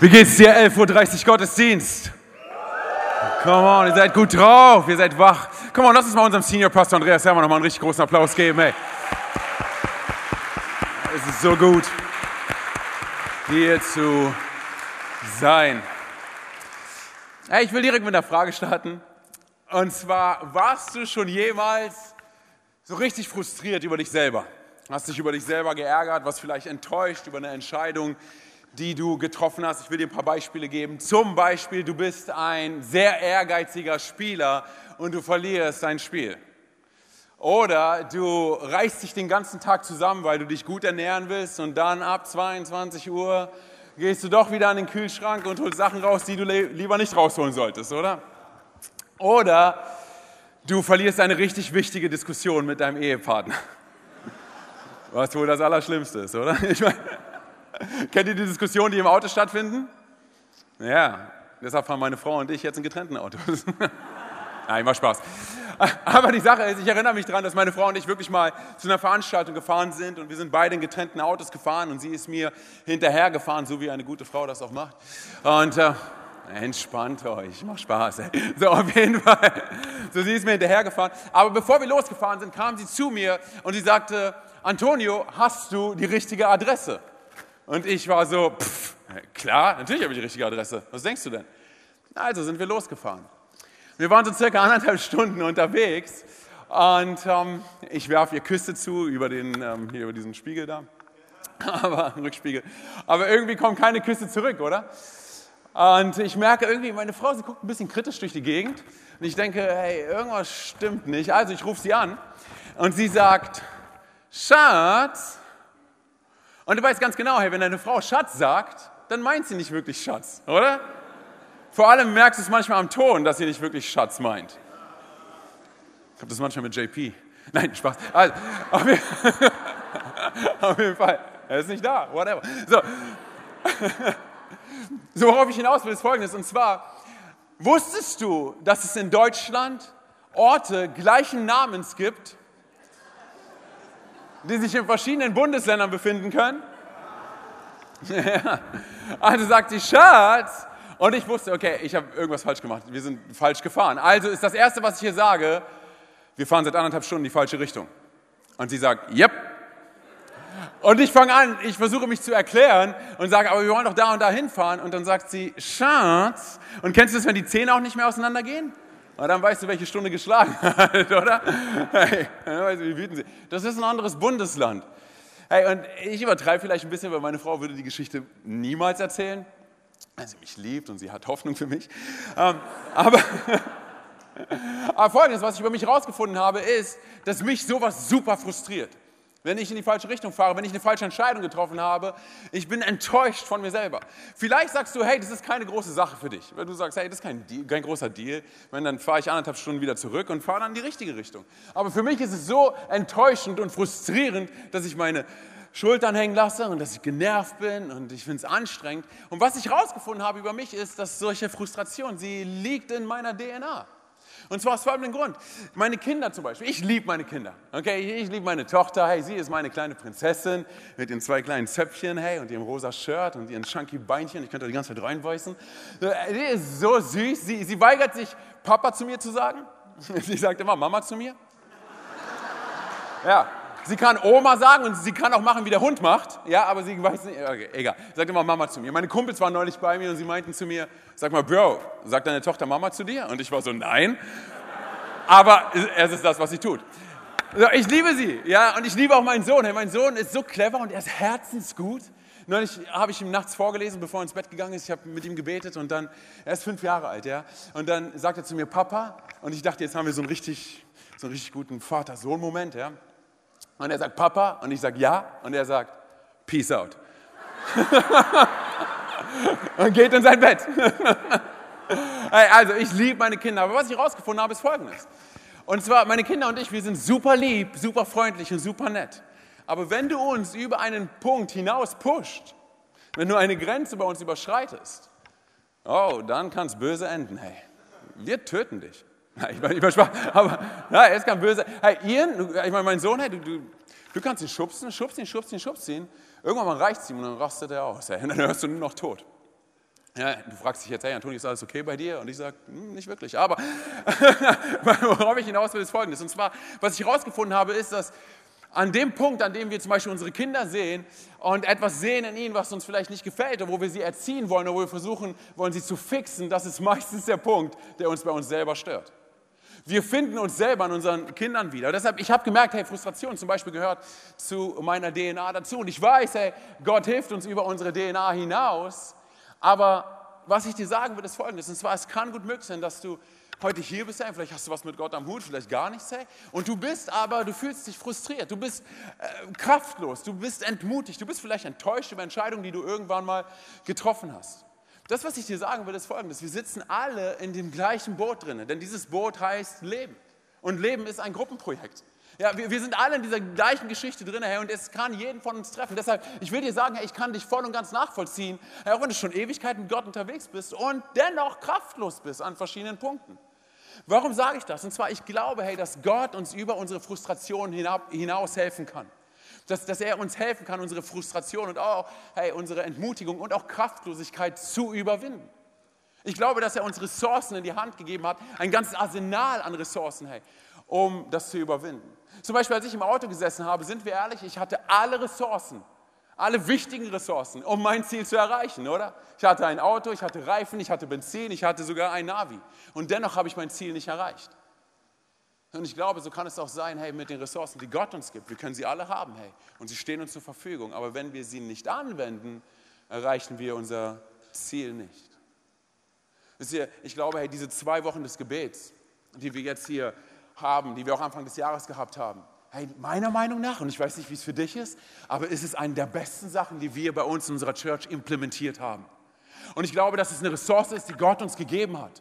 Wie geht's dir? 11.30 Uhr Gottesdienst. Come on, ihr seid gut drauf, ihr seid wach. Come on, lass uns mal unserem Senior Pastor Andreas Hermann noch mal einen richtig großen Applaus geben, ey. Es ist so gut, hier zu sein. Hey, ich will direkt mit einer Frage starten. Und zwar, warst du schon jemals so richtig frustriert über dich selber? Hast dich über dich selber geärgert, was vielleicht enttäuscht über eine Entscheidung, die du getroffen hast. Ich will dir ein paar Beispiele geben. Zum Beispiel, du bist ein sehr ehrgeiziger Spieler und du verlierst dein Spiel. Oder du reißt dich den ganzen Tag zusammen, weil du dich gut ernähren willst und dann ab 22 Uhr gehst du doch wieder an den Kühlschrank und holst Sachen raus, die du lieber nicht rausholen solltest, oder? Oder du verlierst eine richtig wichtige Diskussion mit deinem Ehepartner. Was wohl das Allerschlimmste ist, oder? Ich meine, Kennt ihr die Diskussionen, die im Auto stattfinden? Ja, deshalb fahren meine Frau und ich jetzt in getrennten Autos. Nein, war Spaß. Aber die Sache ist, ich erinnere mich daran, dass meine Frau und ich wirklich mal zu einer Veranstaltung gefahren sind und wir sind beide in getrennten Autos gefahren und sie ist mir hinterher gefahren, so wie eine gute Frau das auch macht. Und äh, entspannt euch, macht Spaß. Ey. So, auf jeden Fall. So, sie ist mir hinterher gefahren. Aber bevor wir losgefahren sind, kam sie zu mir und sie sagte, Antonio, hast du die richtige Adresse? Und ich war so, pff, klar, natürlich habe ich die richtige Adresse. Was denkst du denn? Also sind wir losgefahren. Wir waren so circa anderthalb Stunden unterwegs und ähm, ich werfe ihr Küsse zu über, den, ähm, hier über diesen Spiegel da. Aber, Rückspiegel. Aber irgendwie kommen keine Küsse zurück, oder? Und ich merke irgendwie, meine Frau, sie guckt ein bisschen kritisch durch die Gegend. Und ich denke, hey, irgendwas stimmt nicht. Also ich rufe sie an und sie sagt, Schatz, und du weißt ganz genau, hey, wenn deine Frau Schatz sagt, dann meint sie nicht wirklich Schatz, oder? Vor allem merkst du es manchmal am Ton, dass sie nicht wirklich Schatz meint. Ich habe das manchmal mit JP. Nein, Spaß. Also, auf, jeden, auf jeden Fall. Er ist nicht da, whatever. So. so, worauf ich hinaus will, ist folgendes. Und zwar, wusstest du, dass es in Deutschland Orte gleichen Namens gibt, die sich in verschiedenen Bundesländern befinden können. also sagt sie, Schatz. Und ich wusste, okay, ich habe irgendwas falsch gemacht. Wir sind falsch gefahren. Also ist das Erste, was ich hier sage, wir fahren seit anderthalb Stunden in die falsche Richtung. Und sie sagt, yep. Und ich fange an, ich versuche mich zu erklären und sage, aber wir wollen doch da und da hinfahren. Und dann sagt sie, Schatz. Und kennst du das, wenn die Zähne auch nicht mehr auseinandergehen? Und dann weißt du, welche Stunde geschlagen hat, oder? Hey, dann weißt du, wie wütend sie. Das ist ein anderes Bundesland. Hey, und ich übertreibe vielleicht ein bisschen, weil meine Frau würde die Geschichte niemals erzählen, weil sie mich liebt und sie hat Hoffnung für mich. Ähm, aber, aber folgendes, was ich über mich herausgefunden habe, ist, dass mich sowas super frustriert wenn ich in die falsche Richtung fahre, wenn ich eine falsche Entscheidung getroffen habe. Ich bin enttäuscht von mir selber. Vielleicht sagst du, hey, das ist keine große Sache für dich. Wenn du sagst, hey, das ist kein, Deal, kein großer Deal, wenn, dann fahre ich anderthalb Stunden wieder zurück und fahre dann in die richtige Richtung. Aber für mich ist es so enttäuschend und frustrierend, dass ich meine Schultern hängen lasse und dass ich genervt bin und ich finde es anstrengend. Und was ich herausgefunden habe über mich ist, dass solche Frustration, sie liegt in meiner DNA. Und zwar aus folgendem Grund. Meine Kinder zum Beispiel, ich liebe meine Kinder. Okay, ich liebe meine Tochter. Hey, sie ist meine kleine Prinzessin mit ihren zwei kleinen Zöpfchen, hey, und ihrem rosa Shirt und ihren chunky Beinchen. Ich könnte die ganze Zeit reinweißen. Sie ist so süß. Sie, sie weigert sich, Papa zu mir zu sagen. Sie sagt immer Mama zu mir. Ja, Sie kann Oma sagen und sie kann auch machen, wie der Hund macht. Ja, aber sie weiß nicht. Okay, egal. Sagt immer Mama zu mir. Meine Kumpels waren neulich bei mir und sie meinten zu mir, sag mal, Bro, sagt deine Tochter Mama zu dir? Und ich war so, nein. Aber es ist das, was sie tut. Ich liebe sie, ja, und ich liebe auch meinen Sohn. Mein Sohn ist so clever und er ist herzensgut. Neulich habe ich ihm nachts vorgelesen, bevor er ins Bett gegangen ist. Ich habe mit ihm gebetet und dann, er ist fünf Jahre alt, ja. Und dann sagt er zu mir, Papa. Und ich dachte, jetzt haben wir so einen richtig, so einen richtig guten Vater-Sohn-Moment, ja. Und er sagt, Papa. Und ich sage, ja. Und er sagt, Peace out. und geht in sein Bett. also, ich liebe meine Kinder. Aber was ich herausgefunden habe, ist Folgendes. Und zwar, meine Kinder und ich, wir sind super lieb, super freundlich und super nett. Aber wenn du uns über einen Punkt hinaus pusht, wenn du eine Grenze bei uns überschreitest, oh, dann kann es böse enden. Hey, wir töten dich. Ich meine, ich Spaß, aber ja, es kann böse. Hey, Ian, ich meine, mein Sohn, hey, du, du, du kannst ihn schubsen, ihn, schubst ihn. Irgendwann mal reicht ihm und dann rastet er aus. Hey, und dann hörst du nur noch tot. Ja, du fragst dich jetzt, hey Antoni, ist alles okay bei dir? Und ich sage, hm, nicht wirklich. Aber worauf ich hinaus will, ist folgendes. Und zwar, was ich herausgefunden habe, ist, dass an dem Punkt, an dem wir zum Beispiel unsere Kinder sehen und etwas sehen in ihnen, was uns vielleicht nicht gefällt, oder wo wir sie erziehen wollen, oder wo wir versuchen wollen, sie zu fixen, das ist meistens der Punkt, der uns bei uns selber stört. Wir finden uns selber an unseren Kindern wieder. Deshalb, ich habe gemerkt, hey, Frustration zum Beispiel gehört zu meiner DNA dazu. Und ich weiß, hey, Gott hilft uns über unsere DNA hinaus. Aber was ich dir sagen will, ist folgendes. Und zwar, es kann gut möglich sein, dass du heute hier bist, hey, vielleicht hast du was mit Gott am Hut, vielleicht gar nichts, hey, und du bist aber, du fühlst dich frustriert, du bist äh, kraftlos, du bist entmutigt, du bist vielleicht enttäuscht über Entscheidungen, die du irgendwann mal getroffen hast. Das, was ich dir sagen will, ist folgendes. Wir sitzen alle in dem gleichen Boot drin, denn dieses Boot heißt Leben. Und Leben ist ein Gruppenprojekt. Ja, wir, wir sind alle in dieser gleichen Geschichte drin, Herr, und es kann jeden von uns treffen. Deshalb, ich will dir sagen, Herr, ich kann dich voll und ganz nachvollziehen, Herr, auch wenn du schon Ewigkeiten mit Gott unterwegs bist und dennoch kraftlos bist an verschiedenen Punkten. Warum sage ich das? Und zwar, ich glaube, hey, dass Gott uns über unsere Frustration hinaus helfen kann dass, dass er uns helfen kann, unsere Frustration und auch hey, unsere Entmutigung und auch Kraftlosigkeit zu überwinden. Ich glaube, dass er uns Ressourcen in die Hand gegeben hat, ein ganzes Arsenal an Ressourcen, hey, um das zu überwinden. Zum Beispiel, als ich im Auto gesessen habe, sind wir ehrlich, ich hatte alle Ressourcen, alle wichtigen Ressourcen, um mein Ziel zu erreichen, oder? Ich hatte ein Auto, ich hatte Reifen, ich hatte Benzin, ich hatte sogar ein Navi. Und dennoch habe ich mein Ziel nicht erreicht. Und ich glaube, so kann es auch sein, hey, mit den Ressourcen, die Gott uns gibt, wir können sie alle haben, hey, und sie stehen uns zur Verfügung. Aber wenn wir sie nicht anwenden, erreichen wir unser Ziel nicht. Wisst ihr, ich glaube, hey, diese zwei Wochen des Gebets, die wir jetzt hier haben, die wir auch Anfang des Jahres gehabt haben, hey, meiner Meinung nach, und ich weiß nicht, wie es für dich ist, aber es ist eine der besten Sachen, die wir bei uns in unserer Church implementiert haben. Und ich glaube, dass es eine Ressource ist, die Gott uns gegeben hat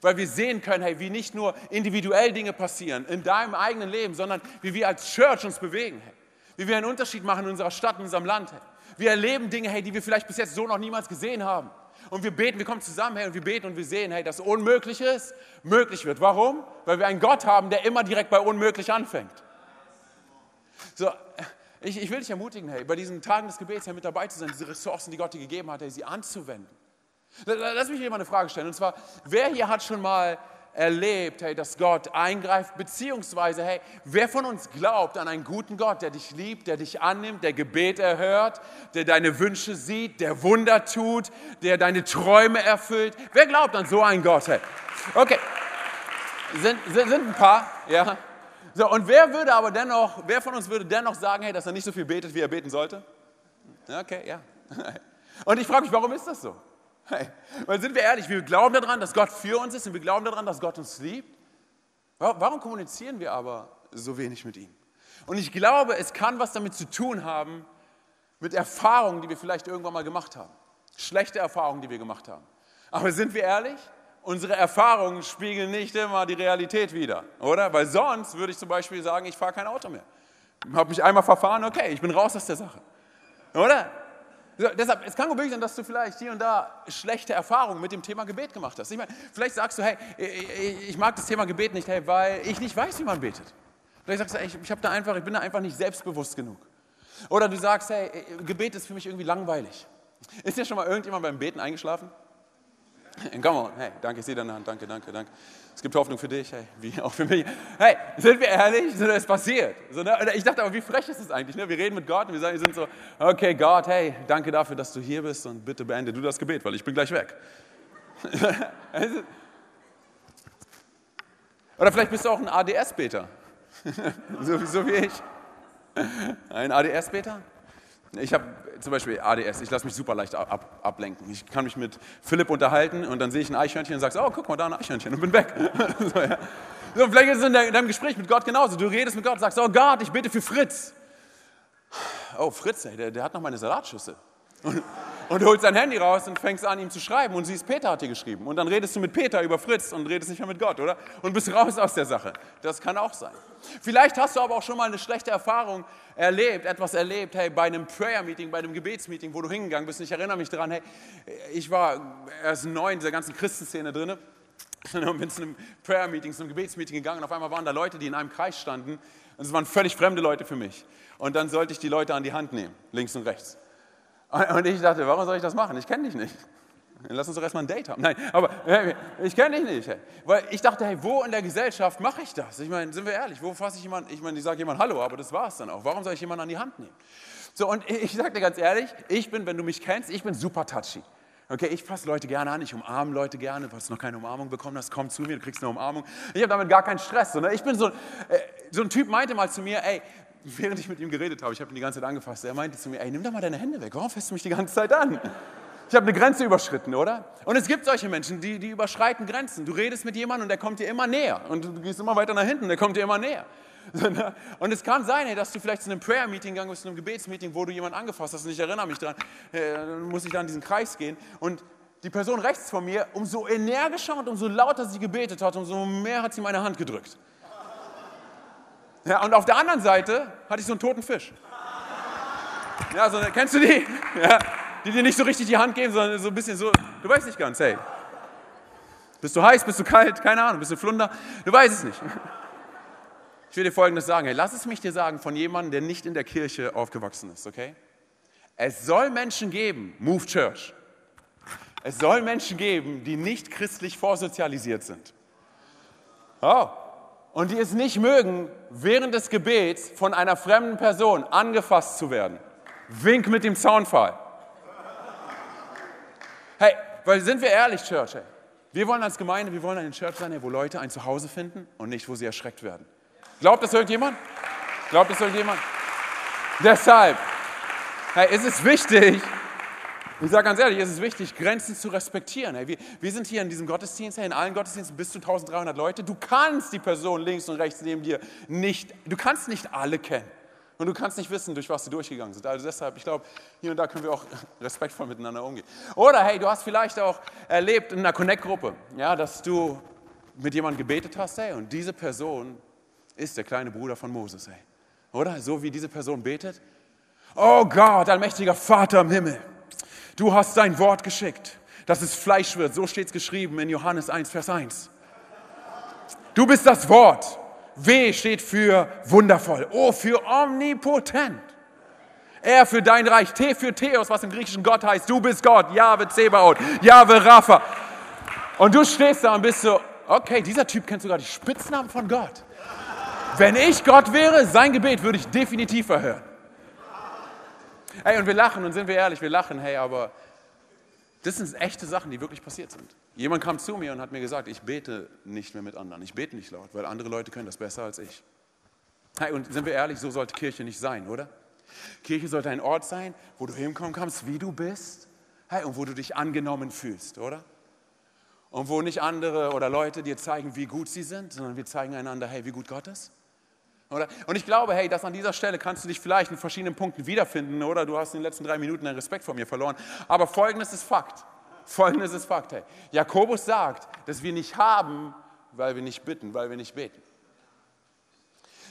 weil wir sehen können, hey, wie nicht nur individuell Dinge passieren in deinem eigenen Leben, sondern wie wir als Church uns bewegen, hey, wie wir einen Unterschied machen in unserer Stadt, in unserem Land. Hey. Wir erleben Dinge, hey, die wir vielleicht bis jetzt so noch niemals gesehen haben. Und wir beten, wir kommen zusammen, hey, und wir beten und wir sehen, hey, das Unmögliche ist, möglich wird. Warum? Weil wir einen Gott haben, der immer direkt bei unmöglich anfängt. So, ich, ich will dich ermutigen, hey, bei diesen Tagen des Gebets hey, mit dabei zu sein, diese Ressourcen, die Gott dir gegeben hat, hey, sie anzuwenden. Lass mich hier mal eine Frage stellen. Und zwar, wer hier hat schon mal erlebt, hey, dass Gott eingreift, beziehungsweise, hey, wer von uns glaubt an einen guten Gott, der dich liebt, der dich annimmt, der Gebet erhört, der deine Wünsche sieht, der Wunder tut, der deine Träume erfüllt? Wer glaubt an so einen Gott? Hey? Okay, sind, sind, sind ein paar, ja. So, und wer würde aber dennoch, wer von uns würde dennoch sagen, hey, dass er nicht so viel betet, wie er beten sollte? Okay, ja. Und ich frage mich, warum ist das so? Weil sind wir ehrlich, wir glauben daran, dass Gott für uns ist und wir glauben daran, dass Gott uns liebt. Warum kommunizieren wir aber so wenig mit ihm? Und ich glaube, es kann was damit zu tun haben, mit Erfahrungen, die wir vielleicht irgendwann mal gemacht haben. Schlechte Erfahrungen, die wir gemacht haben. Aber sind wir ehrlich? Unsere Erfahrungen spiegeln nicht immer die Realität wider, oder? Weil sonst würde ich zum Beispiel sagen, ich fahre kein Auto mehr. Ich habe mich einmal verfahren, okay, ich bin raus aus der Sache. Oder? Deshalb, es kann gut möglich sein, dass du vielleicht hier und da schlechte Erfahrungen mit dem Thema Gebet gemacht hast. Ich meine, vielleicht sagst du, hey, ich mag das Thema Gebet nicht, hey, weil ich nicht weiß, wie man betet. Vielleicht sagst du, hey, ich, ich, da einfach, ich bin da einfach nicht selbstbewusst genug. Oder du sagst, hey, Gebet ist für mich irgendwie langweilig. Ist dir schon mal irgendjemand beim Beten eingeschlafen? Come on, hey, danke, ich sehe deine Hand, danke, danke, danke. Es gibt Hoffnung für dich, hey, wie auch für mich. Hey, sind wir ehrlich? So, das passiert. So, ne? Ich dachte aber, wie frech ist es eigentlich? Ne? Wir reden mit Gott und wir sagen, wir sind so, okay, Gott, hey, danke dafür, dass du hier bist und bitte beende du das Gebet, weil ich bin gleich weg. Oder vielleicht bist du auch ein ADS-Beter. so, so wie ich. Ein ADS-Beter? Ich habe zum Beispiel ADS, ich lasse mich super leicht ab, ablenken. Ich kann mich mit Philipp unterhalten und dann sehe ich ein Eichhörnchen und sage, oh, guck mal, da ein Eichhörnchen und bin weg. so, ja. so, vielleicht ist es in deinem Gespräch mit Gott genauso. Du redest mit Gott und sagst, oh Gott, ich bete für Fritz. Oh, Fritz, ey, der, der hat noch meine Salatschüssel. Und, und du holst dein Handy raus und fängst an, ihm zu schreiben und siehst, Peter hat dir geschrieben. Und dann redest du mit Peter über Fritz und redest nicht mehr mit Gott, oder? Und bist raus aus der Sache. Das kann auch sein. Vielleicht hast du aber auch schon mal eine schlechte Erfahrung erlebt, etwas erlebt, hey, bei einem Prayer-Meeting, bei einem Gebetsmeeting, wo du hingegangen bist. Und ich erinnere mich daran, hey, ich war erst neu in dieser ganzen Christenszene drin und bin zu einem Prayer-Meeting, zu einem Gebetsmeeting gegangen und auf einmal waren da Leute, die in einem Kreis standen und es waren völlig fremde Leute für mich. Und dann sollte ich die Leute an die Hand nehmen, links und rechts. Und ich dachte, warum soll ich das machen? Ich kenne dich nicht. Lass uns doch erstmal ein Date haben. Nein, aber ich kenne dich nicht. Weil ich dachte, hey, wo in der Gesellschaft mache ich das? Ich meine, sind wir ehrlich, wo fasse ich jemanden? Ich meine, ich sage jemand Hallo, aber das war es dann auch. Warum soll ich jemanden an die Hand nehmen? So, und ich sage dir ganz ehrlich, ich bin, wenn du mich kennst, ich bin super touchy. Okay, ich fasse Leute gerne an, ich umarme Leute gerne. Du noch keine Umarmung bekommen hast, komm zu mir, du kriegst eine Umarmung. Ich habe damit gar keinen Stress. Sondern ich bin so, äh, so ein Typ meinte mal zu mir, ey, während ich mit ihm geredet habe, ich habe ihn die ganze Zeit angefasst, er meinte zu mir, ey, nimm doch mal deine Hände weg, warum fässt du mich die ganze Zeit an? Ich habe eine Grenze überschritten, oder? Und es gibt solche Menschen, die, die überschreiten Grenzen. Du redest mit jemandem und der kommt dir immer näher. Und du gehst immer weiter nach hinten der kommt dir immer näher. Und es kann sein, dass du vielleicht zu einem Prayer-Meeting gegangen bist, zu einem Gebetsmeeting, wo du jemanden angefasst hast und ich erinnere mich daran, dann muss ich da in diesen Kreis gehen und die Person rechts von mir, umso energischer und umso lauter sie gebetet hat, umso mehr hat sie meine Hand gedrückt. Ja, und auf der anderen Seite hatte ich so einen toten Fisch. Ja, so, kennst du die? Ja, die dir nicht so richtig die Hand geben, sondern so ein bisschen so, du weißt nicht ganz, hey. Bist du heiß, bist du kalt, keine Ahnung, bist du Flunder, du weißt es nicht. Ich will dir Folgendes sagen, hey, lass es mich dir sagen von jemandem, der nicht in der Kirche aufgewachsen ist, okay? Es soll Menschen geben, Move Church. Es soll Menschen geben, die nicht christlich vorsozialisiert sind. Oh. Und die es nicht mögen, während des Gebets von einer fremden Person angefasst zu werden. Wink mit dem Zaunfall. Hey, weil sind wir ehrlich, Church, hey, wir wollen als Gemeinde, wir wollen eine Church sein, wo Leute ein Zuhause finden und nicht, wo sie erschreckt werden. Glaubt das irgendjemand? Glaubt das irgendjemand? Deshalb, hey, ist es wichtig, ich sage ganz ehrlich, ist es wichtig, Grenzen zu respektieren. Hey, wir, wir, sind hier in diesem Gottesdienst, hey, in allen Gottesdiensten bis zu 1300 Leute. Du kannst die Person links und rechts neben dir nicht, du kannst nicht alle kennen. Und du kannst nicht wissen, durch was sie durchgegangen sind. Also deshalb, ich glaube, hier und da können wir auch respektvoll miteinander umgehen. Oder hey, du hast vielleicht auch erlebt in einer Connect-Gruppe, ja, dass du mit jemandem gebetet hast, hey, und diese Person ist der kleine Bruder von Moses, hey. Oder? So wie diese Person betet. Oh Gott, allmächtiger Vater im Himmel, du hast dein Wort geschickt, dass es Fleisch wird. So steht es geschrieben in Johannes 1, Vers 1. Du bist das Wort. W steht für wundervoll. O für omnipotent. R für dein Reich. T für Theos, was im Griechischen Gott heißt. Du bist Gott. Jahwe Zebaoth. Jahwe Rapha. Und du stehst da und bist so, okay, dieser Typ kennt sogar die Spitznamen von Gott. Wenn ich Gott wäre, sein Gebet würde ich definitiv verhören. Hey, und wir lachen und sind wir ehrlich, wir lachen, hey, aber das sind echte Sachen, die wirklich passiert sind. Jemand kam zu mir und hat mir gesagt, ich bete nicht mehr mit anderen, ich bete nicht laut, weil andere Leute können das besser als ich. Hey, und sind wir ehrlich, so sollte Kirche nicht sein, oder? Kirche sollte ein Ort sein, wo du hinkommen kannst, wie du bist, hey, und wo du dich angenommen fühlst, oder? Und wo nicht andere oder Leute dir zeigen, wie gut sie sind, sondern wir zeigen einander, hey, wie gut Gott ist. Oder? Und ich glaube, hey, dass an dieser Stelle kannst du dich vielleicht in verschiedenen Punkten wiederfinden, oder du hast in den letzten drei Minuten deinen Respekt vor mir verloren. Aber folgendes ist Fakt. Folgendes ist Fakt. Hey. Jakobus sagt, dass wir nicht haben, weil wir nicht bitten, weil wir nicht beten.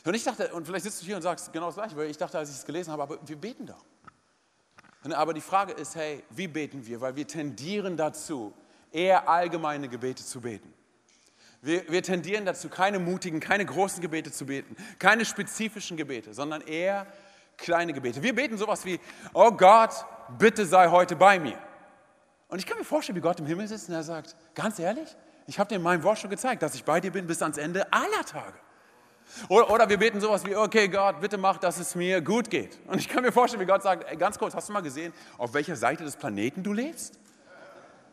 Und ich dachte, und vielleicht sitzt du hier und sagst genau das Gleiche, weil ich dachte, als ich es gelesen habe, aber wir beten doch. Aber die Frage ist, hey, wie beten wir? Weil wir tendieren dazu, eher allgemeine Gebete zu beten. Wir, wir tendieren dazu, keine mutigen, keine großen Gebete zu beten, keine spezifischen Gebete, sondern eher kleine Gebete. Wir beten sowas wie, oh Gott, bitte sei heute bei mir. Und ich kann mir vorstellen, wie Gott im Himmel sitzt und er sagt, ganz ehrlich, ich habe dir in meinem Wort schon gezeigt, dass ich bei dir bin bis ans Ende aller Tage. Oder, oder, wir beten sowas wie, okay Gott, bitte mach, dass es mir gut geht. Und ich kann mir vorstellen, wie Gott sagt, ganz kurz, hast du mal gesehen, auf welcher Seite des Planeten du lebst?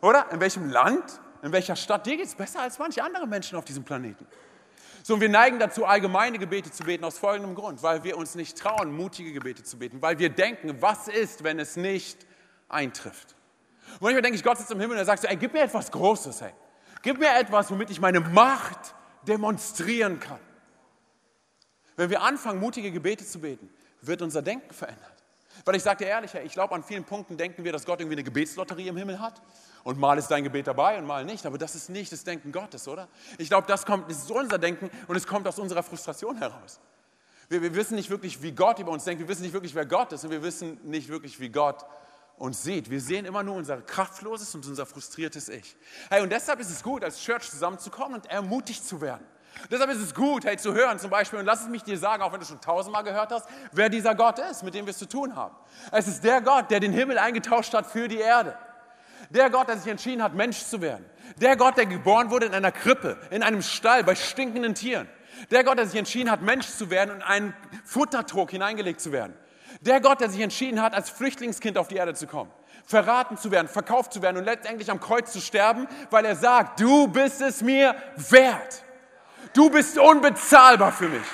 Oder in welchem Land? In welcher Stadt, dir geht es besser als manche andere Menschen auf diesem Planeten. So, und wir neigen dazu, allgemeine Gebete zu beten, aus folgendem Grund, weil wir uns nicht trauen, mutige Gebete zu beten, weil wir denken, was ist, wenn es nicht eintrifft. Und manchmal denke ich, Gott sitzt im Himmel und er sagt so, ey, gib mir etwas Großes, ey. Gib mir etwas, womit ich meine Macht demonstrieren kann. Wenn wir anfangen, mutige Gebete zu beten, wird unser Denken verändert. Weil ich sage dir ehrlich, ich glaube, an vielen Punkten denken wir, dass Gott irgendwie eine Gebetslotterie im Himmel hat. Und mal ist dein Gebet dabei und mal nicht. Aber das ist nicht das Denken Gottes, oder? Ich glaube, das, kommt, das ist unser Denken und es kommt aus unserer Frustration heraus. Wir, wir wissen nicht wirklich, wie Gott über uns denkt. Wir wissen nicht wirklich, wer Gott ist. Und wir wissen nicht wirklich, wie Gott uns sieht. Wir sehen immer nur unser kraftloses und unser frustriertes Ich. Hey, und deshalb ist es gut, als Church zusammenzukommen und ermutigt zu werden. Deshalb ist es gut, hey, zu hören zum Beispiel, und lass es mich dir sagen, auch wenn du schon tausendmal gehört hast, wer dieser Gott ist, mit dem wir es zu tun haben. Es ist der Gott, der den Himmel eingetauscht hat für die Erde. Der Gott, der sich entschieden hat, Mensch zu werden. Der Gott, der geboren wurde in einer Krippe, in einem Stall, bei stinkenden Tieren. Der Gott, der sich entschieden hat, Mensch zu werden und in einen Futtertrog hineingelegt zu werden. Der Gott, der sich entschieden hat, als Flüchtlingskind auf die Erde zu kommen. Verraten zu werden, verkauft zu werden und letztendlich am Kreuz zu sterben, weil er sagt, du bist es mir wert. Du bist unbezahlbar für mich.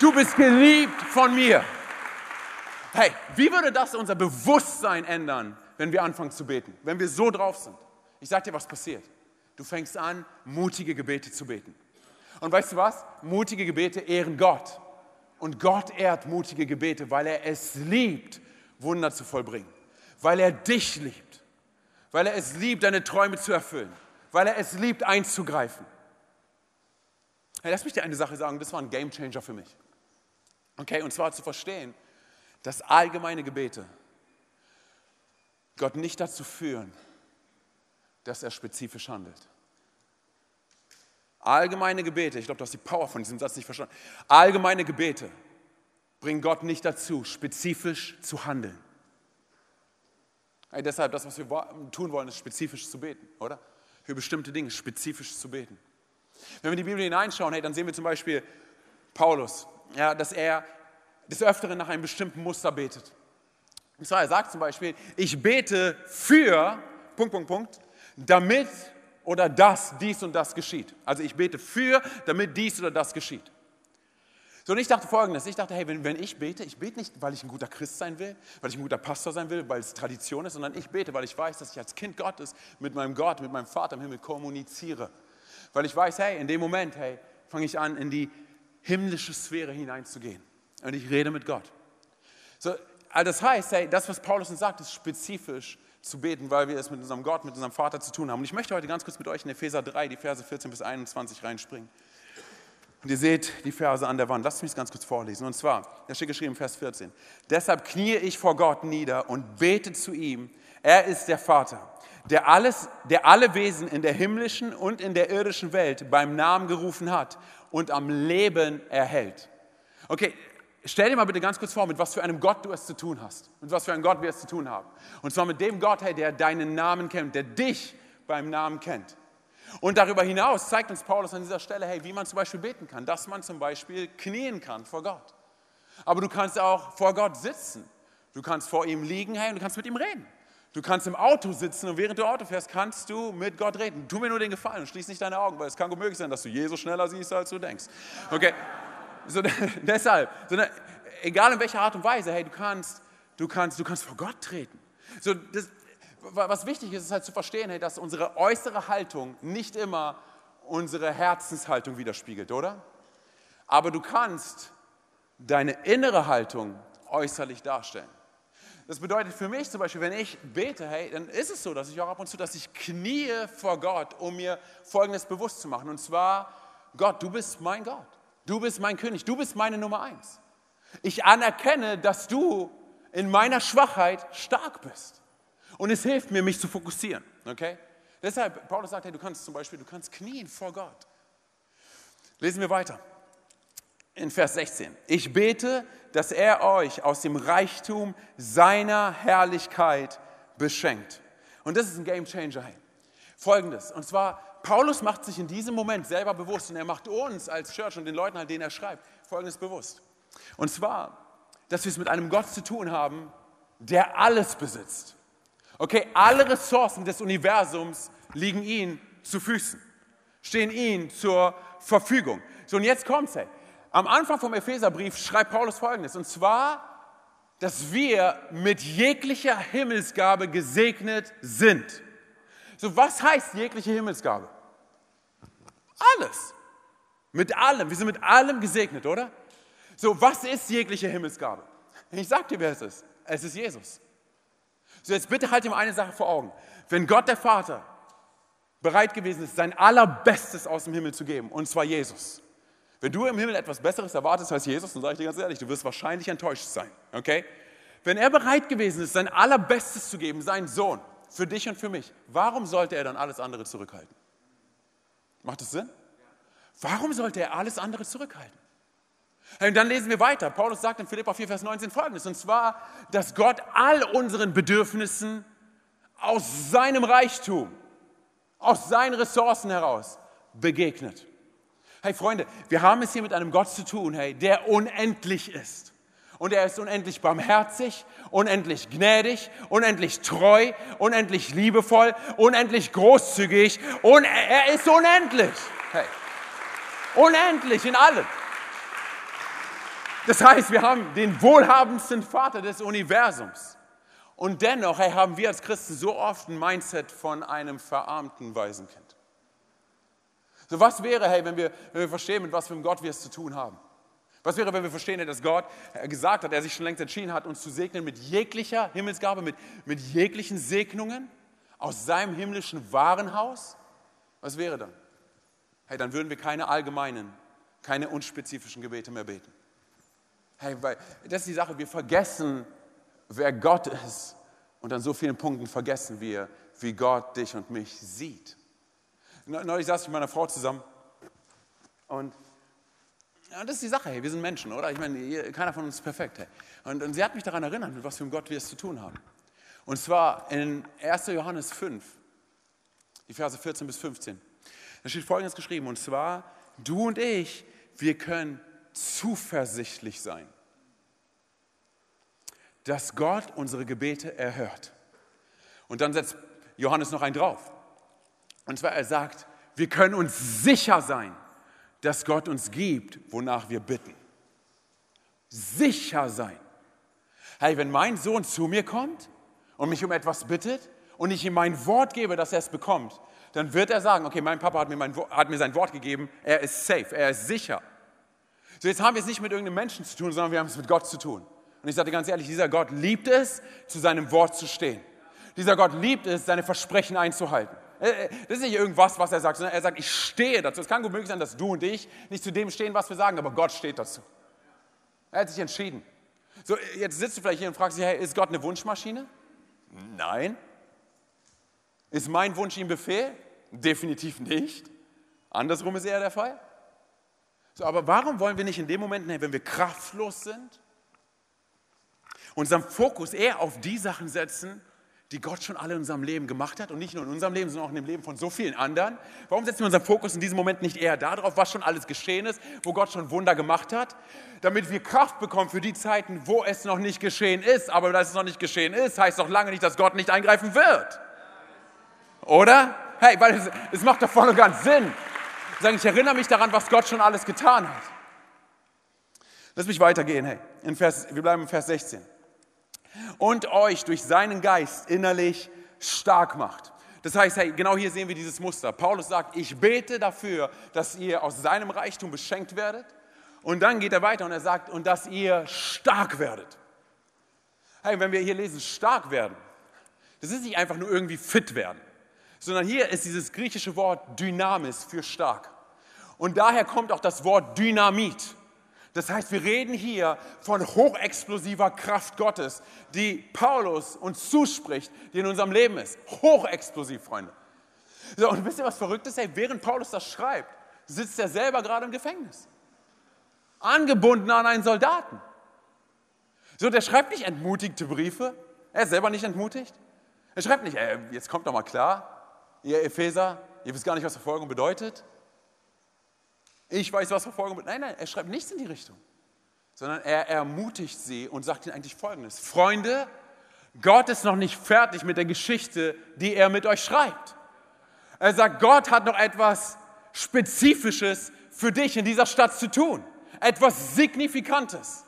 Du bist geliebt von mir. Hey, wie würde das unser Bewusstsein ändern, wenn wir anfangen zu beten? Wenn wir so drauf sind? Ich sag dir, was passiert. Du fängst an, mutige Gebete zu beten. Und weißt du was? Mutige Gebete ehren Gott. Und Gott ehrt mutige Gebete, weil er es liebt, Wunder zu vollbringen. Weil er dich liebt. Weil er es liebt, deine Träume zu erfüllen. Weil er es liebt, einzugreifen. Hey, lass mich dir eine Sache sagen, das war ein Gamechanger für mich. Okay, und zwar zu verstehen, dass allgemeine Gebete Gott nicht dazu führen, dass er spezifisch handelt. Allgemeine Gebete, ich glaube, du hast die Power von diesem Satz nicht verstanden. Allgemeine Gebete bringen Gott nicht dazu, spezifisch zu handeln. Hey, deshalb, das, was wir tun wollen, ist spezifisch zu beten, oder? Für bestimmte Dinge spezifisch zu beten. Wenn wir die Bibel hineinschauen, hey, dann sehen wir zum Beispiel Paulus, ja, dass er des Öfteren nach einem bestimmten Muster betet. Und zwar, er sagt zum Beispiel, ich bete für, Punkt, Punkt, Punkt, damit oder das, dies und das geschieht. Also ich bete für, damit dies oder das geschieht. So, und ich dachte folgendes, ich dachte, hey, wenn, wenn ich bete, ich bete nicht, weil ich ein guter Christ sein will, weil ich ein guter Pastor sein will, weil es Tradition ist, sondern ich bete, weil ich weiß, dass ich als Kind Gottes mit meinem Gott, mit meinem Vater im Himmel kommuniziere. Weil ich weiß, hey, in dem Moment, hey, fange ich an, in die himmlische Sphäre hineinzugehen. Und ich rede mit Gott. So, also das heißt, hey, das, was Paulus uns sagt, ist spezifisch zu beten, weil wir es mit unserem Gott, mit unserem Vater zu tun haben. Und ich möchte heute ganz kurz mit euch in Epheser 3, die Verse 14 bis 21 reinspringen. Und ihr seht die Verse an der Wand. Lasst mich das ganz kurz vorlesen. Und zwar, da steht geschrieben, Vers 14. Deshalb kniee ich vor Gott nieder und bete zu ihm. Er ist der Vater, der, alles, der alle Wesen in der himmlischen und in der irdischen Welt beim Namen gerufen hat und am Leben erhält. Okay, Stell dir mal bitte ganz kurz vor, mit was für einem Gott du es zu tun hast. Mit was für einem Gott wir es zu tun haben. Und zwar mit dem Gott, hey, der deinen Namen kennt, der dich beim Namen kennt. Und darüber hinaus zeigt uns Paulus an dieser Stelle, hey, wie man zum Beispiel beten kann, dass man zum Beispiel knien kann vor Gott. Aber du kannst auch vor Gott sitzen. Du kannst vor ihm liegen, hey, und du kannst mit ihm reden. Du kannst im Auto sitzen und während du Auto fährst, kannst du mit Gott reden. Tu mir nur den Gefallen und schließ nicht deine Augen, weil es kann gut möglich sein, dass du Jesus schneller siehst, als du denkst. Okay? So, deshalb, so, egal in welcher Art und Weise, hey, du kannst, du kannst, du kannst vor Gott treten. So, das, was wichtig ist, ist halt zu verstehen, hey, dass unsere äußere Haltung nicht immer unsere Herzenshaltung widerspiegelt, oder? Aber du kannst deine innere Haltung äußerlich darstellen. Das bedeutet für mich zum Beispiel, wenn ich bete, hey, dann ist es so, dass ich auch ab und zu, dass ich knie vor Gott, um mir Folgendes bewusst zu machen. Und zwar, Gott, du bist mein Gott. Du bist mein König, du bist meine Nummer eins. Ich anerkenne, dass du in meiner Schwachheit stark bist. Und es hilft mir, mich zu fokussieren. Okay? Deshalb, Paulus sagt, hey, du kannst zum Beispiel, du kannst knien vor Gott. Lesen wir weiter. In Vers 16. Ich bete, dass er euch aus dem Reichtum seiner Herrlichkeit beschenkt. Und das ist ein Game Changer. Folgendes, und zwar Paulus macht sich in diesem Moment selber bewusst und er macht uns als Church und den Leuten, an denen er schreibt, Folgendes bewusst. Und zwar, dass wir es mit einem Gott zu tun haben, der alles besitzt. Okay, alle Ressourcen des Universums liegen ihm zu Füßen, stehen ihm zur Verfügung. So, und jetzt kommt's, hey. Am Anfang vom Epheserbrief schreibt Paulus Folgendes, und zwar, dass wir mit jeglicher Himmelsgabe gesegnet sind. So, was heißt jegliche Himmelsgabe? Alles. Mit allem. Wir sind mit allem gesegnet, oder? So, was ist jegliche Himmelsgabe? Ich sag dir, wer es ist. Es ist Jesus. So, jetzt bitte halt mal eine Sache vor Augen. Wenn Gott der Vater bereit gewesen ist, sein allerbestes aus dem Himmel zu geben, und zwar Jesus. Wenn du im Himmel etwas Besseres erwartest als Jesus, dann sage ich dir ganz ehrlich, du wirst wahrscheinlich enttäuscht sein. Okay? Wenn er bereit gewesen ist, sein allerbestes zu geben, seinen Sohn, für dich und für mich, warum sollte er dann alles andere zurückhalten? Macht das Sinn? Warum sollte er alles andere zurückhalten? Und dann lesen wir weiter. Paulus sagt in Philippa 4, Vers 19 folgendes, und zwar, dass Gott all unseren Bedürfnissen aus seinem Reichtum, aus seinen Ressourcen heraus begegnet. Hey Freunde, wir haben es hier mit einem Gott zu tun, hey, der unendlich ist. Und er ist unendlich barmherzig, unendlich gnädig, unendlich treu, unendlich liebevoll, unendlich großzügig und er ist unendlich. Hey. Unendlich in allem. Das heißt, wir haben den wohlhabendsten Vater des Universums. Und dennoch hey, haben wir als Christen so oft ein Mindset von einem verarmten Waisenkind. So was wäre, hey, wenn wir, wenn wir verstehen, mit was für einem Gott wir es zu tun haben? Was wäre, wenn wir verstehen, dass Gott gesagt hat, er sich schon längst entschieden hat, uns zu segnen mit jeglicher Himmelsgabe, mit, mit jeglichen Segnungen aus seinem himmlischen Warenhaus? Was wäre dann? Hey, dann würden wir keine allgemeinen, keine unspezifischen Gebete mehr beten. Hey, weil das ist die Sache, wir vergessen, wer Gott ist und an so vielen Punkten vergessen wir, wie Gott dich und mich sieht. Neulich saß ich mit meiner Frau zusammen und ja, das ist die Sache, hey, wir sind Menschen, oder? Ich meine, keiner von uns ist perfekt. Hey. Und, und sie hat mich daran erinnert, mit was für einem Gott wir es zu tun haben. Und zwar in 1. Johannes 5, die Verse 14 bis 15. Da steht Folgendes geschrieben, und zwar, du und ich, wir können zuversichtlich sein, dass Gott unsere Gebete erhört. Und dann setzt Johannes noch einen drauf. Und zwar, er sagt, wir können uns sicher sein, dass Gott uns gibt, wonach wir bitten. Sicher sein. Hey, wenn mein Sohn zu mir kommt und mich um etwas bittet und ich ihm mein Wort gebe, dass er es bekommt, dann wird er sagen, okay, mein Papa hat mir, mein, hat mir sein Wort gegeben, er ist safe, er ist sicher. So, jetzt haben wir es nicht mit irgendeinem Menschen zu tun, sondern wir haben es mit Gott zu tun. Und ich dir ganz ehrlich, dieser Gott liebt es, zu seinem Wort zu stehen. Dieser Gott liebt es, seine Versprechen einzuhalten. Äh, äh, das ist nicht irgendwas, was er sagt, sondern er sagt, ich stehe dazu. Es kann gut möglich sein, dass du und ich nicht zu dem stehen, was wir sagen, aber Gott steht dazu. Er hat sich entschieden. So, jetzt sitzt du vielleicht hier und fragst dich, hey, ist Gott eine Wunschmaschine? Nein. Ist mein Wunsch ihm Befehl? Definitiv nicht. Andersrum ist eher der Fall. So, aber warum wollen wir nicht in dem Moment, wenn wir kraftlos sind, unseren Fokus eher auf die Sachen setzen, die Gott schon alle in unserem Leben gemacht hat und nicht nur in unserem Leben, sondern auch in dem Leben von so vielen anderen? Warum setzen wir unseren Fokus in diesem Moment nicht eher darauf, was schon alles geschehen ist, wo Gott schon Wunder gemacht hat, damit wir Kraft bekommen für die Zeiten, wo es noch nicht geschehen ist? Aber dass es noch nicht geschehen ist, heißt doch lange nicht, dass Gott nicht eingreifen wird. Oder? Hey, weil es, es macht doch voll und ganz Sinn. Sagen, ich erinnere mich daran, was Gott schon alles getan hat. Lass mich weitergehen, hey. In Vers, wir bleiben im Vers 16 und euch durch seinen Geist innerlich stark macht. Das heißt, hey, genau hier sehen wir dieses Muster. Paulus sagt, ich bete dafür, dass ihr aus seinem Reichtum beschenkt werdet. Und dann geht er weiter und er sagt, und dass ihr stark werdet. Hey, wenn wir hier lesen, stark werden, das ist nicht einfach nur irgendwie fit werden, sondern hier ist dieses griechische Wort Dynamis für stark. Und daher kommt auch das Wort Dynamit. Das heißt, wir reden hier von hochexplosiver Kraft Gottes, die Paulus uns zuspricht, die in unserem Leben ist. Hochexplosiv, Freunde. So, und wisst ihr, was verrückt ist? Hey, während Paulus das schreibt, sitzt er selber gerade im Gefängnis. Angebunden an einen Soldaten. So, der schreibt nicht entmutigte Briefe. Er ist selber nicht entmutigt. Er schreibt nicht, ey, jetzt kommt doch mal klar, ihr Epheser, ihr wisst gar nicht, was Verfolgung bedeutet. Ich weiß, was Verfolgung bedeutet. Nein, nein, er schreibt nichts in die Richtung. Sondern er ermutigt sie und sagt ihnen eigentlich Folgendes. Freunde, Gott ist noch nicht fertig mit der Geschichte, die er mit euch schreibt. Er sagt, Gott hat noch etwas Spezifisches für dich in dieser Stadt zu tun. Etwas Signifikantes.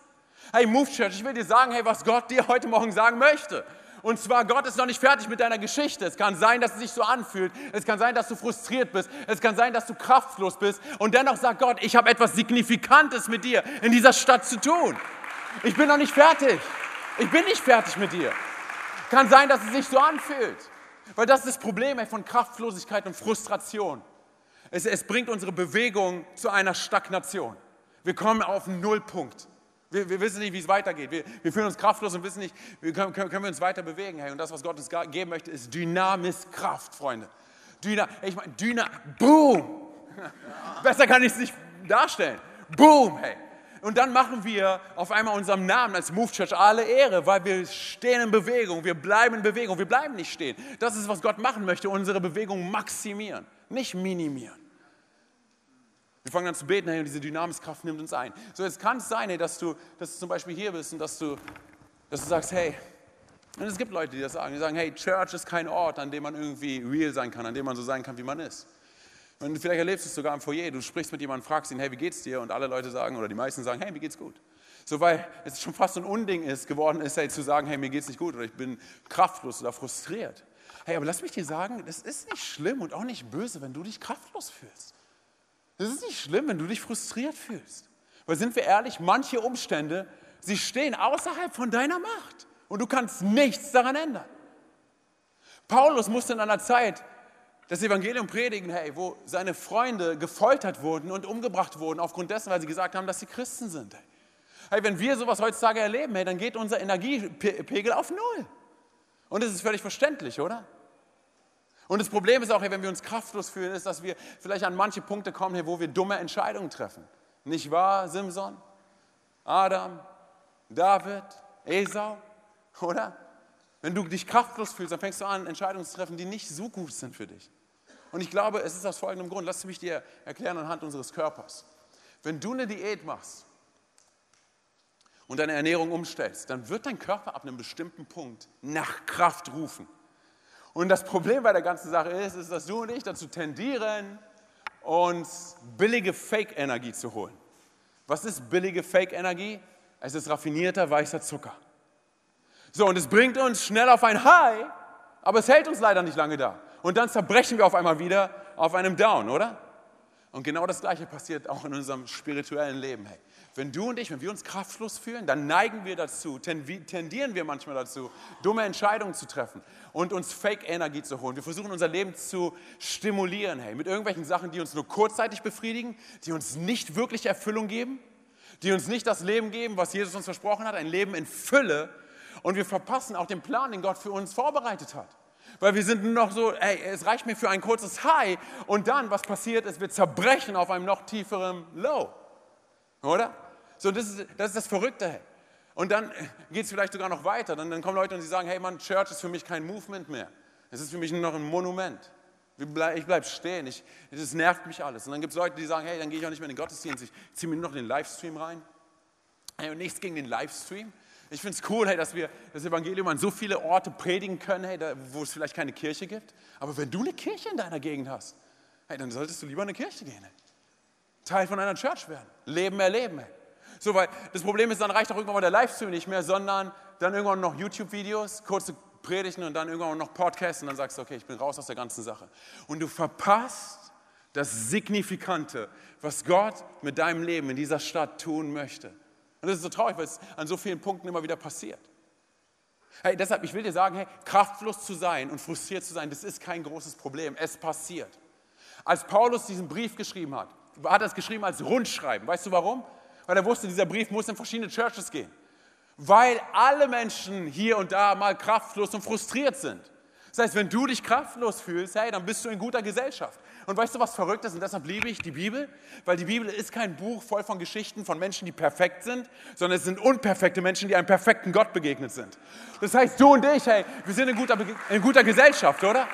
Hey, Move Church, ich will dir sagen, hey, was Gott dir heute Morgen sagen möchte. Und zwar, Gott ist noch nicht fertig mit deiner Geschichte. Es kann sein, dass es sich so anfühlt. Es kann sein, dass du frustriert bist. Es kann sein, dass du kraftlos bist. Und dennoch sagt Gott, ich habe etwas Signifikantes mit dir in dieser Stadt zu tun. Ich bin noch nicht fertig. Ich bin nicht fertig mit dir. Kann sein, dass es sich so anfühlt. Weil das ist das Problem von Kraftlosigkeit und Frustration. Es, es bringt unsere Bewegung zu einer Stagnation. Wir kommen auf einen Nullpunkt. Wir, wir wissen nicht, wie es weitergeht. Wir, wir, fühlen uns kraftlos und wissen nicht, wie können, können, wir uns weiter bewegen. Hey, und das, was Gott uns geben möchte, ist Dynamis Kraft, Freunde. Dyna, ich meine, Dyna, boom! Besser kann ich es nicht darstellen. Boom, hey. Und dann machen wir auf einmal unserem Namen als Move Church alle Ehre, weil wir stehen in Bewegung, wir bleiben in Bewegung, wir bleiben nicht stehen. Das ist, was Gott machen möchte, unsere Bewegung maximieren, nicht minimieren. Wir fangen an zu beten, hey, und diese Dynamiskraft nimmt uns ein. So, jetzt kann es sein, hey, dass, du, dass du zum Beispiel hier bist und dass du, dass du sagst, hey, und es gibt Leute, die das sagen, die sagen, hey, Church ist kein Ort, an dem man irgendwie real sein kann, an dem man so sein kann, wie man ist. Und vielleicht erlebst du es sogar im Foyer, du sprichst mit jemandem, fragst ihn, hey, wie geht's dir? Und alle Leute sagen, oder die meisten sagen, hey, mir geht's gut. So, weil es schon fast so ein Unding ist, geworden ist, hey, zu sagen, hey, mir geht's nicht gut oder ich bin kraftlos oder frustriert. Hey, aber lass mich dir sagen, das ist nicht schlimm und auch nicht böse, wenn du dich kraftlos fühlst. Das ist nicht schlimm, wenn du dich frustriert fühlst. Weil sind wir ehrlich, manche Umstände, sie stehen außerhalb von deiner Macht und du kannst nichts daran ändern. Paulus musste in einer Zeit das Evangelium predigen, hey, wo seine Freunde gefoltert wurden und umgebracht wurden aufgrund dessen, weil sie gesagt haben, dass sie Christen sind. Hey, wenn wir sowas heutzutage erleben, hey, dann geht unser Energiepegel auf Null. Und das ist völlig verständlich, oder? Und das Problem ist auch, wenn wir uns kraftlos fühlen, ist, dass wir vielleicht an manche Punkte kommen, wo wir dumme Entscheidungen treffen. Nicht wahr, Simson? Adam? David? Esau? Oder? Wenn du dich kraftlos fühlst, dann fängst du an, Entscheidungen zu treffen, die nicht so gut sind für dich. Und ich glaube, es ist aus folgendem Grund. Lass mich dir erklären anhand unseres Körpers. Wenn du eine Diät machst und deine Ernährung umstellst, dann wird dein Körper ab einem bestimmten Punkt nach Kraft rufen. Und das Problem bei der ganzen Sache ist, ist, dass du und ich dazu tendieren, uns billige Fake-Energie zu holen. Was ist billige Fake-Energie? Es ist raffinierter weißer Zucker. So, und es bringt uns schnell auf ein High, aber es hält uns leider nicht lange da. Und dann zerbrechen wir auf einmal wieder auf einem Down, oder? Und genau das Gleiche passiert auch in unserem spirituellen Leben. Hey, wenn du und ich, wenn wir uns kraftlos fühlen, dann neigen wir dazu, tendieren wir manchmal dazu, dumme Entscheidungen zu treffen und uns Fake-Energie zu holen. Wir versuchen unser Leben zu stimulieren, hey, mit irgendwelchen Sachen, die uns nur kurzzeitig befriedigen, die uns nicht wirklich Erfüllung geben, die uns nicht das Leben geben, was Jesus uns versprochen hat, ein Leben in Fülle, und wir verpassen auch den Plan, den Gott für uns vorbereitet hat. Weil wir sind nur noch so, ey, es reicht mir für ein kurzes High und dann, was passiert ist, wir zerbrechen auf einem noch tieferen Low. Oder? So, das ist das, ist das Verrückte. Und dann geht es vielleicht sogar noch weiter. Dann, dann kommen Leute und sie sagen, hey Mann, Church ist für mich kein Movement mehr. Es ist für mich nur noch ein Monument. Ich bleibe stehen, das nervt mich alles. Und dann gibt es Leute, die sagen, hey, dann gehe ich auch nicht mehr in den Gottesdienst, ich ziehe mir nur noch den Livestream rein. Hey, und nichts gegen den Livestream. Ich finde es cool, hey, dass wir das Evangelium an so viele Orte predigen können, hey, da, wo es vielleicht keine Kirche gibt. Aber wenn du eine Kirche in deiner Gegend hast, hey, dann solltest du lieber in eine Kirche gehen. Hey. Teil von einer Church werden. Leben erleben. Hey. So, weil das Problem ist, dann reicht auch irgendwann mal der Livestream nicht mehr, sondern dann irgendwann noch YouTube-Videos, kurze Predigten und dann irgendwann noch Podcasts und dann sagst du, okay, ich bin raus aus der ganzen Sache. Und du verpasst das Signifikante, was Gott mit deinem Leben in dieser Stadt tun möchte. Und das ist so traurig, weil es an so vielen Punkten immer wieder passiert. Hey, deshalb, ich will dir sagen, hey, kraftlos zu sein und frustriert zu sein, das ist kein großes Problem. Es passiert. Als Paulus diesen Brief geschrieben hat, hat er es geschrieben als Rundschreiben. Weißt du warum? Weil er wusste, dieser Brief muss in verschiedene Churches gehen. Weil alle Menschen hier und da mal kraftlos und frustriert sind. Das heißt, wenn du dich kraftlos fühlst, hey, dann bist du in guter Gesellschaft. Und weißt du, was verrückt ist? Und deshalb liebe ich die Bibel, weil die Bibel ist kein Buch voll von Geschichten von Menschen, die perfekt sind, sondern es sind unperfekte Menschen, die einem perfekten Gott begegnet sind. Das heißt, du und ich, hey, wir sind in guter, in guter Gesellschaft, oder?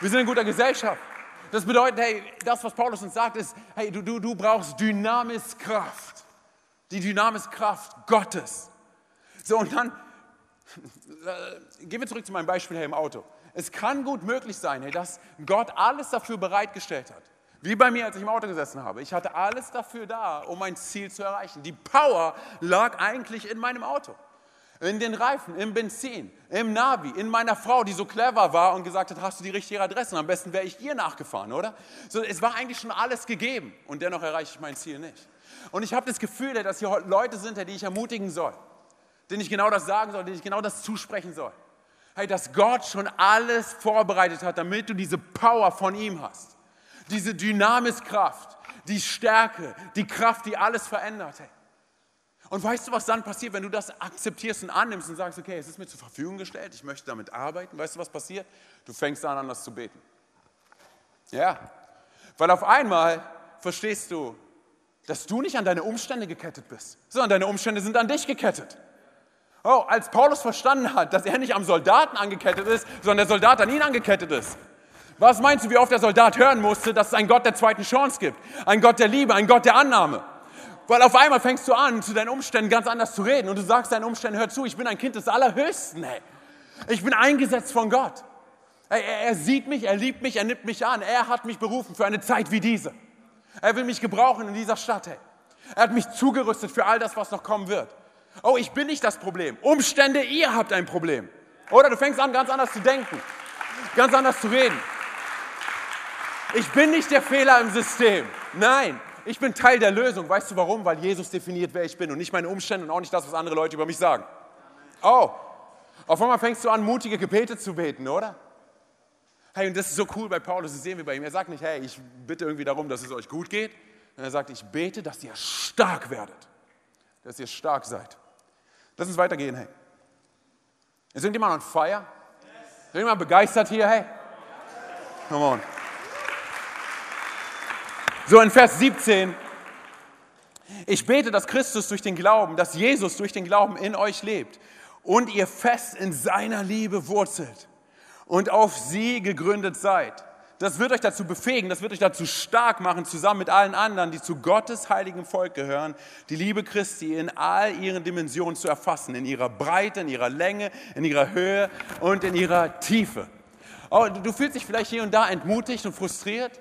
Wir sind in guter Gesellschaft. Das bedeutet, hey, das, was Paulus uns sagt, ist, hey, du, du, du brauchst Dynamiskraft. Die Dynamiskraft Gottes. So, und dann äh, gehen wir zurück zu meinem Beispiel hier im Auto. Es kann gut möglich sein, dass Gott alles dafür bereitgestellt hat. Wie bei mir, als ich im Auto gesessen habe. Ich hatte alles dafür da, um mein Ziel zu erreichen. Die Power lag eigentlich in meinem Auto. In den Reifen, im Benzin, im Navi, in meiner Frau, die so clever war und gesagt hat, hast du die richtige Adresse? Und am besten wäre ich ihr nachgefahren, oder? So, es war eigentlich schon alles gegeben und dennoch erreiche ich mein Ziel nicht. Und ich habe das Gefühl, dass hier Leute sind, die ich ermutigen soll denen ich genau das sagen soll, denen ich genau das zusprechen soll. Hey, dass Gott schon alles vorbereitet hat, damit du diese Power von ihm hast. Diese Dynamiskraft, die Stärke, die Kraft, die alles verändert. Hey. Und weißt du, was dann passiert, wenn du das akzeptierst und annimmst und sagst, okay, es ist mir zur Verfügung gestellt, ich möchte damit arbeiten. Weißt du, was passiert? Du fängst an, anders zu beten. Ja, weil auf einmal verstehst du, dass du nicht an deine Umstände gekettet bist, sondern deine Umstände sind an dich gekettet. Oh, als Paulus verstanden hat, dass er nicht am Soldaten angekettet ist, sondern der Soldat an ihn angekettet ist. Was meinst du, wie oft der Soldat hören musste, dass es einen Gott der zweiten Chance gibt? Ein Gott der Liebe, ein Gott der Annahme. Weil auf einmal fängst du an, zu deinen Umständen ganz anders zu reden und du sagst deinen Umständen, hör zu, ich bin ein Kind des Allerhöchsten. Hey. Ich bin eingesetzt von Gott. Er, er sieht mich, er liebt mich, er nimmt mich an. Er hat mich berufen für eine Zeit wie diese. Er will mich gebrauchen in dieser Stadt. Hey. Er hat mich zugerüstet für all das, was noch kommen wird. Oh, ich bin nicht das Problem. Umstände, ihr habt ein Problem. Oder du fängst an, ganz anders zu denken, ganz anders zu reden. Ich bin nicht der Fehler im System. Nein, ich bin Teil der Lösung. Weißt du warum? Weil Jesus definiert, wer ich bin und nicht meine Umstände und auch nicht das, was andere Leute über mich sagen. Oh, auf einmal fängst du an, mutige Gebete zu beten, oder? Hey, und das ist so cool bei Paulus, das sehen wir bei ihm. Er sagt nicht, hey, ich bitte irgendwie darum, dass es euch gut geht. Er sagt, ich bete, dass ihr stark werdet. Dass ihr stark seid. Lass uns weitergehen, hey. Ist irgendjemand on fire? Ist irgendjemand begeistert hier, hey? Come on. So in Vers 17. Ich bete, dass Christus durch den Glauben, dass Jesus durch den Glauben in euch lebt und ihr fest in seiner Liebe wurzelt und auf sie gegründet seid. Das wird euch dazu befähigen, das wird euch dazu stark machen, zusammen mit allen anderen, die zu Gottes heiligen Volk gehören, die Liebe Christi in all ihren Dimensionen zu erfassen, in ihrer Breite, in ihrer Länge, in ihrer Höhe und in ihrer Tiefe. Oh, du fühlst dich vielleicht hier und da entmutigt und frustriert.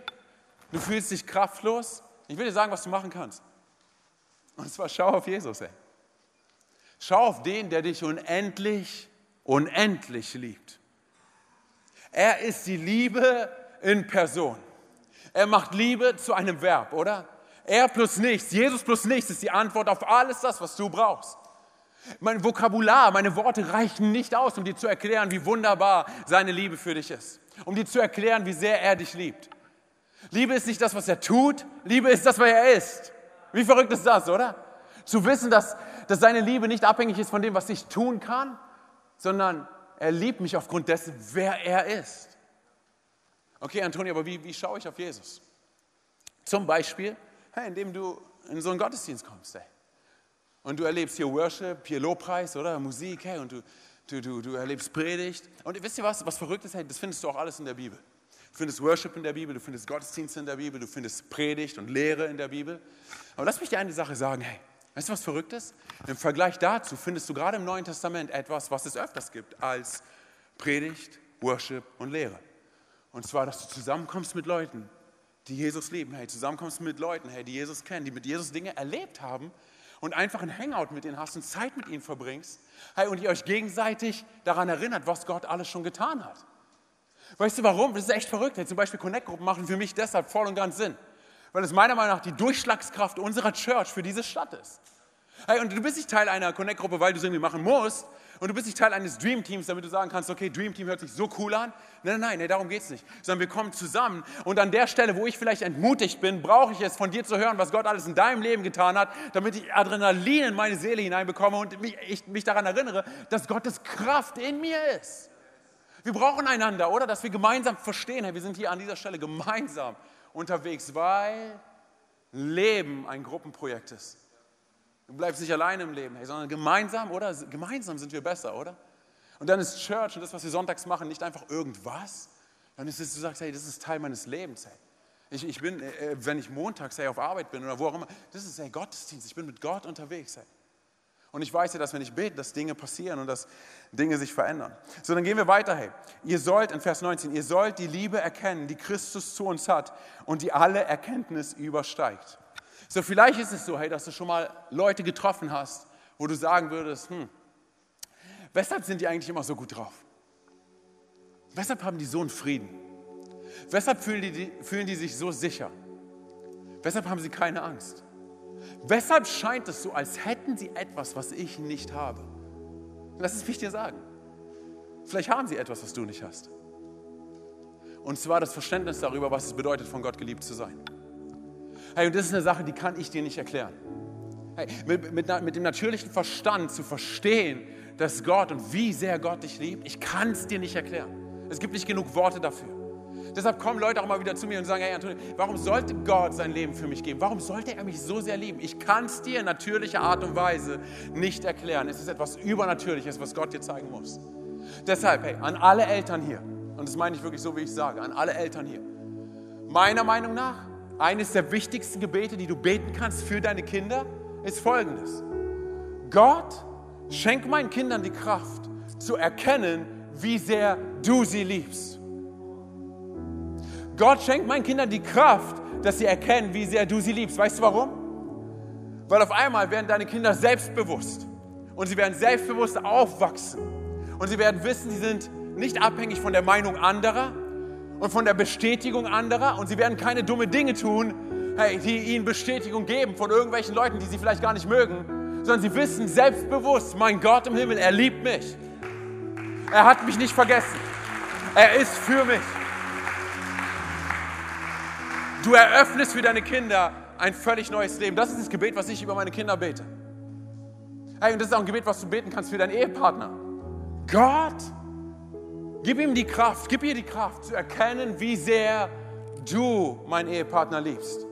Du fühlst dich kraftlos. Ich will dir sagen, was du machen kannst. Und zwar schau auf Jesus. Ey. Schau auf den, der dich unendlich, unendlich liebt. Er ist die Liebe in Person. Er macht Liebe zu einem Verb, oder? Er plus nichts, Jesus plus nichts ist die Antwort auf alles das, was du brauchst. Mein Vokabular, meine Worte reichen nicht aus, um dir zu erklären, wie wunderbar seine Liebe für dich ist. Um dir zu erklären, wie sehr er dich liebt. Liebe ist nicht das, was er tut, Liebe ist das, was er ist. Wie verrückt ist das, oder? Zu wissen, dass, dass seine Liebe nicht abhängig ist von dem, was ich tun kann, sondern er liebt mich aufgrund dessen, wer er ist. Okay, Antonio, aber wie, wie schaue ich auf Jesus? Zum Beispiel, hey, indem du in so einen Gottesdienst kommst, hey. Und du erlebst hier Worship, hier Lobpreis, oder? Musik, hey, und du, du, du, du erlebst Predigt. Und wisst ihr was, was verrückt ist? Hey, das findest du auch alles in der Bibel. Du findest Worship in der Bibel, du findest Gottesdienste in der Bibel, du findest Predigt und Lehre in der Bibel. Aber lass mich dir eine Sache sagen, hey, weißt du was Verrücktes? Im Vergleich dazu findest du gerade im Neuen Testament etwas, was es öfters gibt als Predigt, Worship und Lehre. Und zwar, dass du zusammenkommst mit Leuten, die Jesus lieben, hey, zusammenkommst mit Leuten, hey, die Jesus kennen, die mit Jesus Dinge erlebt haben und einfach ein Hangout mit ihnen hast und Zeit mit ihnen verbringst, hey, und ihr euch gegenseitig daran erinnert, was Gott alles schon getan hat. Weißt du warum? Das ist echt verrückt. Zum Beispiel Connect-Gruppen machen für mich deshalb voll und ganz Sinn. Weil es meiner Meinung nach die Durchschlagskraft unserer Church für diese Stadt ist. Hey, und du bist nicht Teil einer Connect-Gruppe, weil du es irgendwie machen musst. Und du bist nicht Teil eines Dream-Teams, damit du sagen kannst, okay, Dream-Team hört sich so cool an. Nein, nein, nein, darum geht es nicht. Sondern wir kommen zusammen. Und an der Stelle, wo ich vielleicht entmutigt bin, brauche ich es, von dir zu hören, was Gott alles in deinem Leben getan hat, damit ich Adrenalin in meine Seele hineinbekomme und mich, ich, mich daran erinnere, dass Gottes Kraft in mir ist. Wir brauchen einander, oder? Dass wir gemeinsam verstehen, hey, wir sind hier an dieser Stelle gemeinsam unterwegs, weil Leben ein Gruppenprojekt ist. Du bleibst nicht alleine im Leben, hey, sondern gemeinsam, oder? Gemeinsam sind wir besser, oder? Und dann ist Church und das, was wir sonntags machen, nicht einfach irgendwas. Dann ist es, du sagst, hey, das ist Teil meines Lebens, hey. Ich, ich bin, äh, wenn ich montags hey, auf Arbeit bin oder wo auch immer, das ist hey, Gottesdienst, ich bin mit Gott unterwegs. Hey. Und ich weiß ja, dass wenn ich bete, dass Dinge passieren und dass Dinge sich verändern. So, dann gehen wir weiter. Hey, ihr sollt, in Vers 19, ihr sollt die Liebe erkennen, die Christus zu uns hat und die alle Erkenntnis übersteigt. So, vielleicht ist es so, hey, dass du schon mal Leute getroffen hast, wo du sagen würdest, hm, weshalb sind die eigentlich immer so gut drauf? Weshalb haben die so einen Frieden? Weshalb fühlen die, fühlen die sich so sicher? Weshalb haben sie keine Angst? Weshalb scheint es so, als hätten sie etwas, was ich nicht habe? Lass es mich dir sagen. Vielleicht haben sie etwas, was du nicht hast. Und zwar das Verständnis darüber, was es bedeutet, von Gott geliebt zu sein. Hey, und das ist eine Sache, die kann ich dir nicht erklären. Hey, mit, mit, mit dem natürlichen Verstand zu verstehen, dass Gott und wie sehr Gott dich liebt, ich kann es dir nicht erklären. Es gibt nicht genug Worte dafür. Deshalb kommen Leute auch mal wieder zu mir und sagen, hey Antonio, warum sollte Gott sein Leben für mich geben? Warum sollte er mich so sehr lieben? Ich kann es dir in natürlicher Art und Weise nicht erklären. Es ist etwas Übernatürliches, was Gott dir zeigen muss. Deshalb, hey, an alle Eltern hier, und das meine ich wirklich so, wie ich sage, an alle Eltern hier, meiner Meinung nach, eines der wichtigsten Gebete, die du beten kannst für deine Kinder, ist folgendes. Gott, schenk meinen Kindern die Kraft zu erkennen, wie sehr du sie liebst. Gott schenkt meinen Kindern die Kraft, dass sie erkennen, wie sehr du sie liebst. Weißt du warum? Weil auf einmal werden deine Kinder selbstbewusst und sie werden selbstbewusst aufwachsen und sie werden wissen, sie sind nicht abhängig von der Meinung anderer und von der Bestätigung anderer und sie werden keine dumme Dinge tun, hey, die ihnen Bestätigung geben von irgendwelchen Leuten, die sie vielleicht gar nicht mögen, sondern sie wissen selbstbewusst, mein Gott im Himmel, er liebt mich. Er hat mich nicht vergessen. Er ist für mich. Du eröffnest für deine Kinder ein völlig neues Leben. Das ist das Gebet, was ich über meine Kinder bete. Hey, und das ist auch ein Gebet, was du beten kannst für deinen Ehepartner. Gott, gib ihm die Kraft, gib ihr die Kraft zu erkennen, wie sehr du meinen Ehepartner liebst.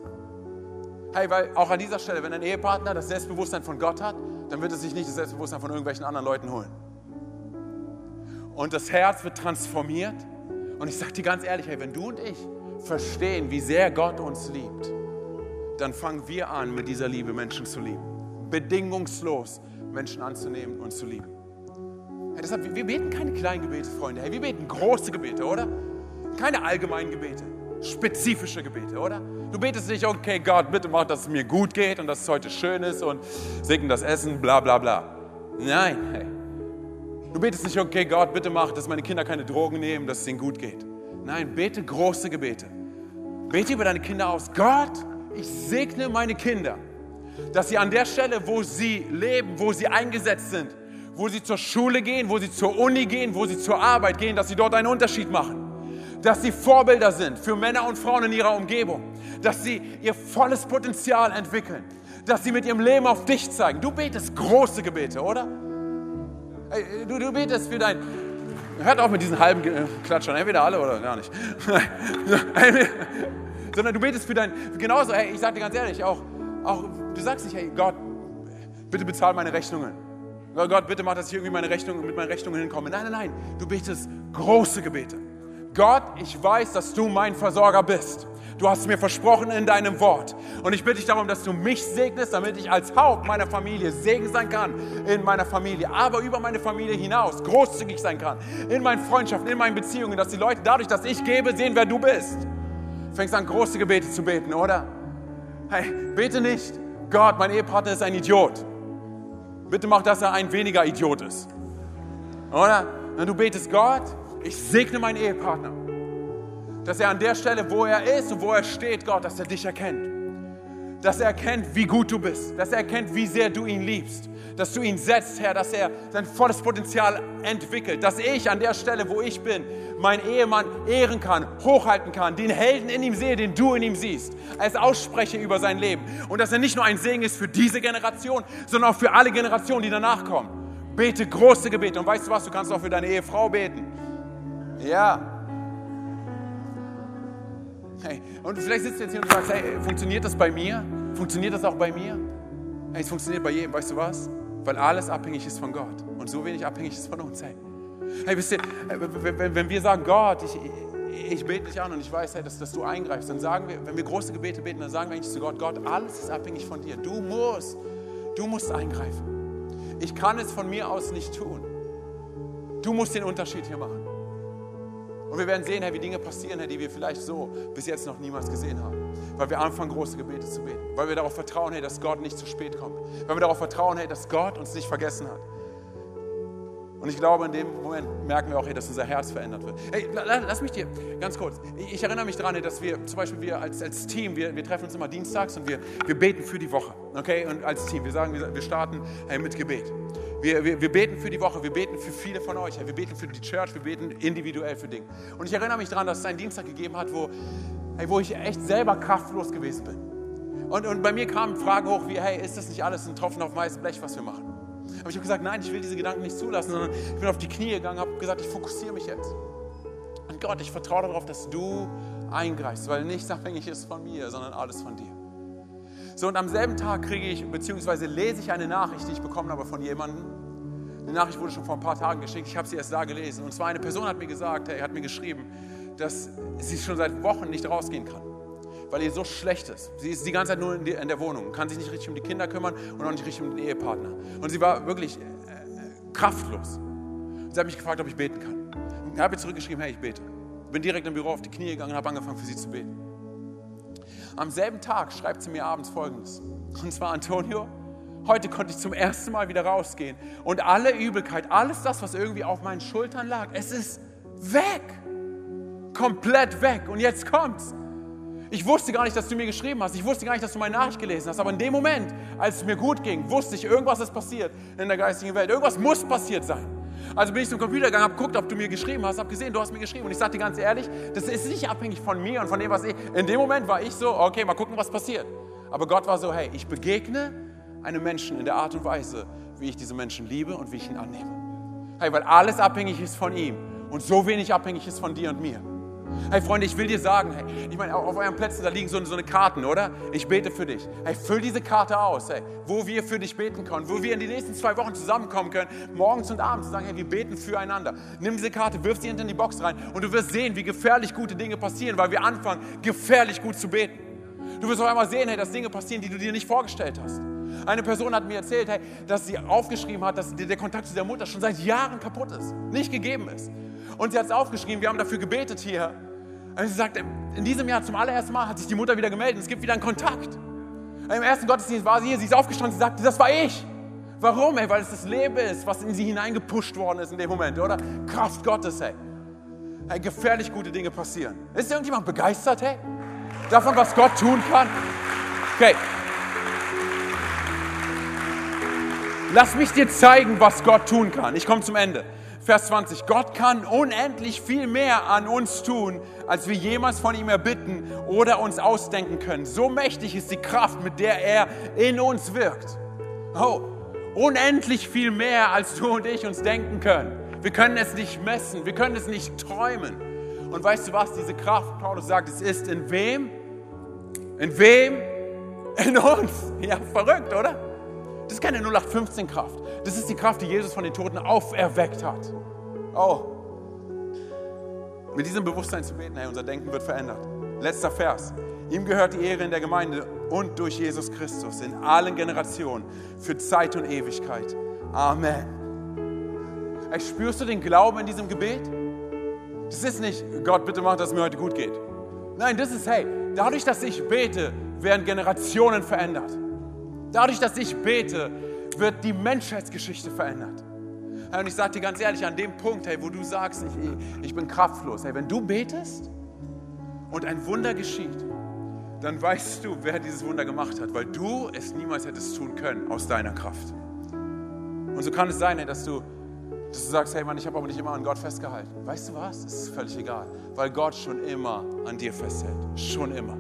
Hey, weil auch an dieser Stelle, wenn ein Ehepartner das Selbstbewusstsein von Gott hat, dann wird er sich nicht das Selbstbewusstsein von irgendwelchen anderen Leuten holen. Und das Herz wird transformiert. Und ich sage dir ganz ehrlich, hey, wenn du und ich verstehen, wie sehr Gott uns liebt, dann fangen wir an, mit dieser Liebe Menschen zu lieben. Bedingungslos Menschen anzunehmen und zu lieben. Hey, deshalb, wir beten keine kleinen Gebete, Freunde. Hey, wir beten große Gebete, oder? Keine allgemeinen Gebete, spezifische Gebete, oder? Du betest nicht, okay, Gott, bitte mach, dass es mir gut geht und dass es heute schön ist und segne das Essen, bla bla bla. Nein, hey. Du betest nicht, okay, Gott, bitte mach, dass meine Kinder keine Drogen nehmen, dass es ihnen gut geht. Nein, bete große Gebete. Bete über deine Kinder aus. Gott, ich segne meine Kinder, dass sie an der Stelle, wo sie leben, wo sie eingesetzt sind, wo sie zur Schule gehen, wo sie zur Uni gehen, wo sie zur Arbeit gehen, dass sie dort einen Unterschied machen. Dass sie Vorbilder sind für Männer und Frauen in ihrer Umgebung. Dass sie ihr volles Potenzial entwickeln. Dass sie mit ihrem Leben auf dich zeigen. Du betest große Gebete, oder? Du, du betest für dein, Hört auf mit diesen halben Klatschern, entweder alle oder gar nicht. Sondern du betest für dein, genauso, hey, ich sage dir ganz ehrlich, auch, auch, du sagst nicht, hey Gott, bitte bezahl meine Rechnungen. Gott, bitte mach, dass ich irgendwie meine Rechnung, mit meinen Rechnungen hinkomme. Nein, nein, nein, du betest große Gebete. Gott, ich weiß, dass du mein Versorger bist. Du hast mir versprochen in deinem Wort. Und ich bitte dich darum, dass du mich segnest, damit ich als Haupt meiner Familie Segen sein kann in meiner Familie, aber über meine Familie hinaus großzügig sein kann. In meinen Freundschaften, in meinen Beziehungen, dass die Leute dadurch, dass ich gebe, sehen, wer du bist. Du fängst an, große Gebete zu beten, oder? Hey, bete nicht, Gott, mein Ehepartner ist ein Idiot. Bitte mach, dass er ein weniger Idiot ist. Oder? Wenn du betest, Gott, ich segne meinen Ehepartner dass er an der Stelle, wo er ist und wo er steht, Gott, dass er dich erkennt. Dass er erkennt, wie gut du bist. Dass er erkennt, wie sehr du ihn liebst. Dass du ihn setzt, Herr, dass er sein volles Potenzial entwickelt. Dass ich an der Stelle, wo ich bin, meinen Ehemann ehren kann, hochhalten kann, den Helden in ihm sehe, den du in ihm siehst, als ausspreche über sein Leben. Und dass er nicht nur ein Segen ist für diese Generation, sondern auch für alle Generationen, die danach kommen. Bete große Gebete. Und weißt du was, du kannst auch für deine Ehefrau beten. Ja, Hey, und vielleicht sitzt du jetzt hier und sagst, hey, funktioniert das bei mir? Funktioniert das auch bei mir? Hey, es funktioniert bei jedem, weißt du was? Weil alles abhängig ist von Gott und so wenig abhängig ist von uns. Hey, hey wisst ihr, wenn wir sagen, Gott, ich, ich bete dich an und ich weiß, hey, dass, dass du eingreifst, dann sagen wir, wenn wir große Gebete beten, dann sagen wir eigentlich zu Gott, Gott, alles ist abhängig von dir. Du musst, du musst eingreifen. Ich kann es von mir aus nicht tun. Du musst den Unterschied hier machen. Und wir werden sehen, Herr, wie Dinge passieren, Herr, die wir vielleicht so bis jetzt noch niemals gesehen haben. Weil wir anfangen, große Gebete zu beten. Weil wir darauf vertrauen, Herr, dass Gott nicht zu spät kommt. Weil wir darauf vertrauen, Herr, dass Gott uns nicht vergessen hat. Und ich glaube, in dem Moment merken wir auch, hey, dass unser Herz verändert wird. Hey, lass mich dir ganz kurz. Ich erinnere mich daran, dass wir zum Beispiel wir als, als Team, wir, wir treffen uns immer dienstags und wir, wir beten für die Woche. Okay? Und als Team, wir sagen, wir, starten hey, mit Gebet. Wir, wir, wir, beten für die Woche, wir beten für viele von euch. Wir beten für die Church, wir beten individuell für Dinge. Und ich erinnere mich daran, dass es einen Dienstag gegeben hat, wo, hey, wo ich echt selber kraftlos gewesen bin. Und, und bei mir kamen Fragen hoch wie, hey, ist das nicht alles ein Tropfen auf weißem Blech, was wir machen? Aber ich habe gesagt, nein, ich will diese Gedanken nicht zulassen, sondern ich bin auf die Knie gegangen, habe gesagt, ich fokussiere mich jetzt. Und Und Gott, ich vertraue darauf, dass du eingreifst, weil nichts abhängig ist von mir, sondern alles von dir. So, und am selben Tag kriege ich, beziehungsweise lese ich eine Nachricht, die ich bekommen habe von jemandem. Die Nachricht wurde schon vor ein paar Tagen geschickt, ich habe sie erst da gelesen. Und zwar eine Person hat mir gesagt, er hat mir geschrieben, dass sie schon seit Wochen nicht rausgehen kann, weil ihr so schlecht ist. Sie ist die ganze Zeit nur in, die, in der Wohnung, kann sich nicht richtig um die Kinder kümmern und auch nicht richtig um den Ehepartner. Und sie war wirklich äh, kraftlos. Sie hat mich gefragt, ob ich beten kann. Ich habe ihr zurückgeschrieben, hey, ich bete. Bin direkt im Büro auf die Knie gegangen und habe angefangen, für sie zu beten. Am selben Tag schreibt sie mir abends Folgendes. Und zwar, Antonio, heute konnte ich zum ersten Mal wieder rausgehen. Und alle Übelkeit, alles das, was irgendwie auf meinen Schultern lag, es ist weg. Komplett weg. Und jetzt kommt's. Ich wusste gar nicht, dass du mir geschrieben hast. Ich wusste gar nicht, dass du meine Nachricht gelesen hast. Aber in dem Moment, als es mir gut ging, wusste ich, irgendwas ist passiert in der geistigen Welt. Irgendwas muss passiert sein. Also bin ich zum Computer gegangen, habe geguckt, ob du mir geschrieben hast, habe gesehen, du hast mir geschrieben. Und ich dir ganz ehrlich, das ist nicht abhängig von mir und von dem, was ich. In dem Moment war ich so, okay, mal gucken, was passiert. Aber Gott war so, hey, ich begegne einem Menschen in der Art und Weise, wie ich diese Menschen liebe und wie ich ihn annehme. Hey, weil alles abhängig ist von ihm und so wenig abhängig ist von dir und mir. Hey Freunde, ich will dir sagen, hey, ich meine, auf euren Plätzen, da liegen so, so eine Karten, oder? Ich bete für dich. Hey, füll diese Karte aus, hey, wo wir für dich beten können, wo wir in den nächsten zwei Wochen zusammenkommen können, morgens und abends, und sagen, hey, wir beten füreinander. Nimm diese Karte, wirf sie hinter die Box rein und du wirst sehen, wie gefährlich gute Dinge passieren, weil wir anfangen, gefährlich gut zu beten. Du wirst auf einmal sehen, hey, dass Dinge passieren, die du dir nicht vorgestellt hast. Eine Person hat mir erzählt, hey, dass sie aufgeschrieben hat, dass der Kontakt zu der Mutter schon seit Jahren kaputt ist, nicht gegeben ist. Und sie hat es aufgeschrieben, wir haben dafür gebetet hier. Und sie sagt, in diesem Jahr zum allerersten Mal hat sich die Mutter wieder gemeldet, es gibt wieder einen Kontakt. Im ersten Gottesdienst war sie hier, sie ist aufgestanden, sie sagte, das war ich. Warum? Ey, weil es das Leben ist, was in sie hineingepusht worden ist in dem Moment, oder? Kraft Gottes, hey. hey gefährlich gute Dinge passieren. Ist irgendjemand begeistert, hey? Davon, was Gott tun kann? Okay. Lass mich dir zeigen, was Gott tun kann. Ich komme zum Ende. Vers 20. Gott kann unendlich viel mehr an uns tun, als wir jemals von ihm erbitten oder uns ausdenken können. So mächtig ist die Kraft, mit der er in uns wirkt. Oh, unendlich viel mehr, als du und ich uns denken können. Wir können es nicht messen, wir können es nicht träumen. Und weißt du was, diese Kraft, Paulus sagt, es ist in wem? In wem? In uns. Ja, verrückt, oder? Das ist keine 0815-Kraft. Das ist die Kraft, die Jesus von den Toten auferweckt hat. Oh. Mit diesem Bewusstsein zu beten, hey, unser Denken wird verändert. Letzter Vers. Ihm gehört die Ehre in der Gemeinde und durch Jesus Christus in allen Generationen für Zeit und Ewigkeit. Amen. Hey, spürst du den Glauben in diesem Gebet? Das ist nicht, Gott, bitte mach, dass es mir heute gut geht. Nein, das ist, hey, dadurch, dass ich bete, werden Generationen verändert. Dadurch, dass ich bete, wird die Menschheitsgeschichte verändert. Und ich sage dir ganz ehrlich, an dem Punkt, hey, wo du sagst, ich, ich bin kraftlos, hey, wenn du betest und ein Wunder geschieht, dann weißt du, wer dieses Wunder gemacht hat, weil du es niemals hättest tun können aus deiner Kraft. Und so kann es sein, hey, dass, du, dass du sagst, hey Mann, ich habe aber nicht immer an Gott festgehalten. Weißt du was? Es ist völlig egal, weil Gott schon immer an dir festhält. Schon immer.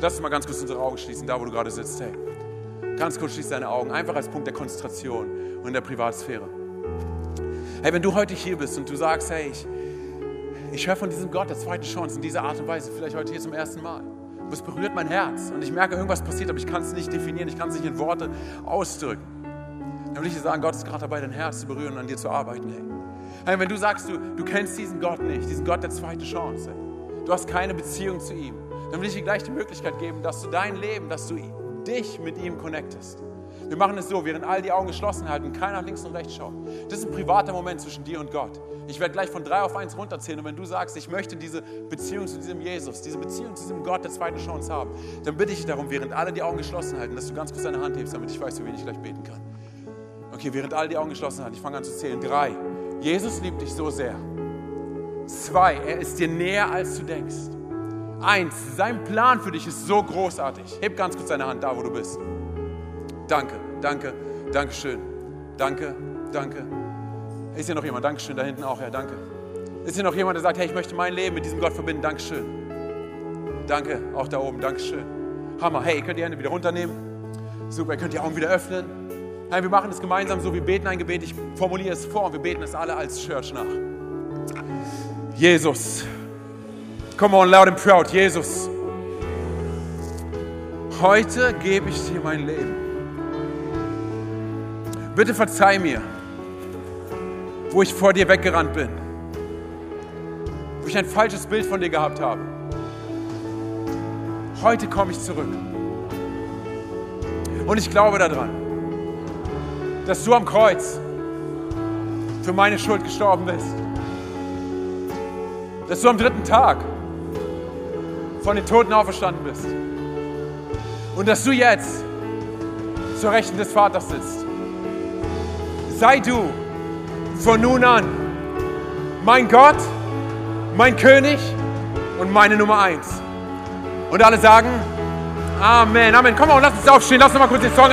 Lass uns mal ganz kurz unsere Augen schließen, da wo du gerade sitzt. Hey, Ganz kurz schließ deine Augen, einfach als Punkt der Konzentration und der Privatsphäre. Hey, wenn du heute hier bist und du sagst, hey, ich, ich höre von diesem Gott der zweiten Chance in dieser Art und Weise, vielleicht heute hier zum ersten Mal. Es berührt mein Herz und ich merke, irgendwas passiert, aber ich kann es nicht definieren, ich kann es nicht in Worte ausdrücken. Dann will ich dir sagen, Gott ist gerade dabei, dein Herz zu berühren und an dir zu arbeiten. Hey. hey wenn du sagst, du, du kennst diesen Gott nicht, diesen Gott der zweiten Chance, du hast keine Beziehung zu ihm, dann will ich dir gleich die Möglichkeit geben, dass du dein Leben, dass du dich mit ihm connectest. Wir machen es so, während all die Augen geschlossen halten, keiner links und rechts schaut. Das ist ein privater Moment zwischen dir und Gott. Ich werde gleich von drei auf eins runterzählen und wenn du sagst, ich möchte diese Beziehung zu diesem Jesus, diese Beziehung zu diesem Gott der zweiten Chance haben, dann bitte ich darum, während alle die Augen geschlossen halten, dass du ganz kurz deine Hand hebst, damit ich weiß, für wen ich gleich beten kann. Okay, während alle die Augen geschlossen halten, ich fange an zu zählen. Drei, Jesus liebt dich so sehr. Zwei, er ist dir näher, als du denkst. Eins, sein Plan für dich ist so großartig. Heb ganz kurz deine Hand da, wo du bist. Danke, danke, danke schön. Danke, danke. Ist hier noch jemand? Dankeschön, da hinten auch, Herr, danke. Ist hier noch jemand, der sagt, hey, ich möchte mein Leben mit diesem Gott verbinden? Dankeschön. Danke, auch da oben, Dankeschön. Hammer. Hey, ihr könnt die Hände wieder runternehmen. Super, ihr könnt die Augen wieder öffnen. Hey, wir machen es gemeinsam so, wir beten ein Gebet, ich formuliere es vor und wir beten es alle als Church nach. Jesus. Come on, loud and proud. Jesus. Heute gebe ich dir mein Leben. Bitte verzeih mir, wo ich vor dir weggerannt bin. Wo ich ein falsches Bild von dir gehabt habe. Heute komme ich zurück. Und ich glaube daran, dass du am Kreuz für meine Schuld gestorben bist. Dass du am dritten Tag von den Toten auferstanden bist. Und dass du jetzt zur Rechten des Vaters sitzt. Sei du von nun an mein Gott, mein König und meine Nummer eins. Und alle sagen, Amen, Amen. Komm mal, lass uns aufstehen, lass uns mal kurz den Song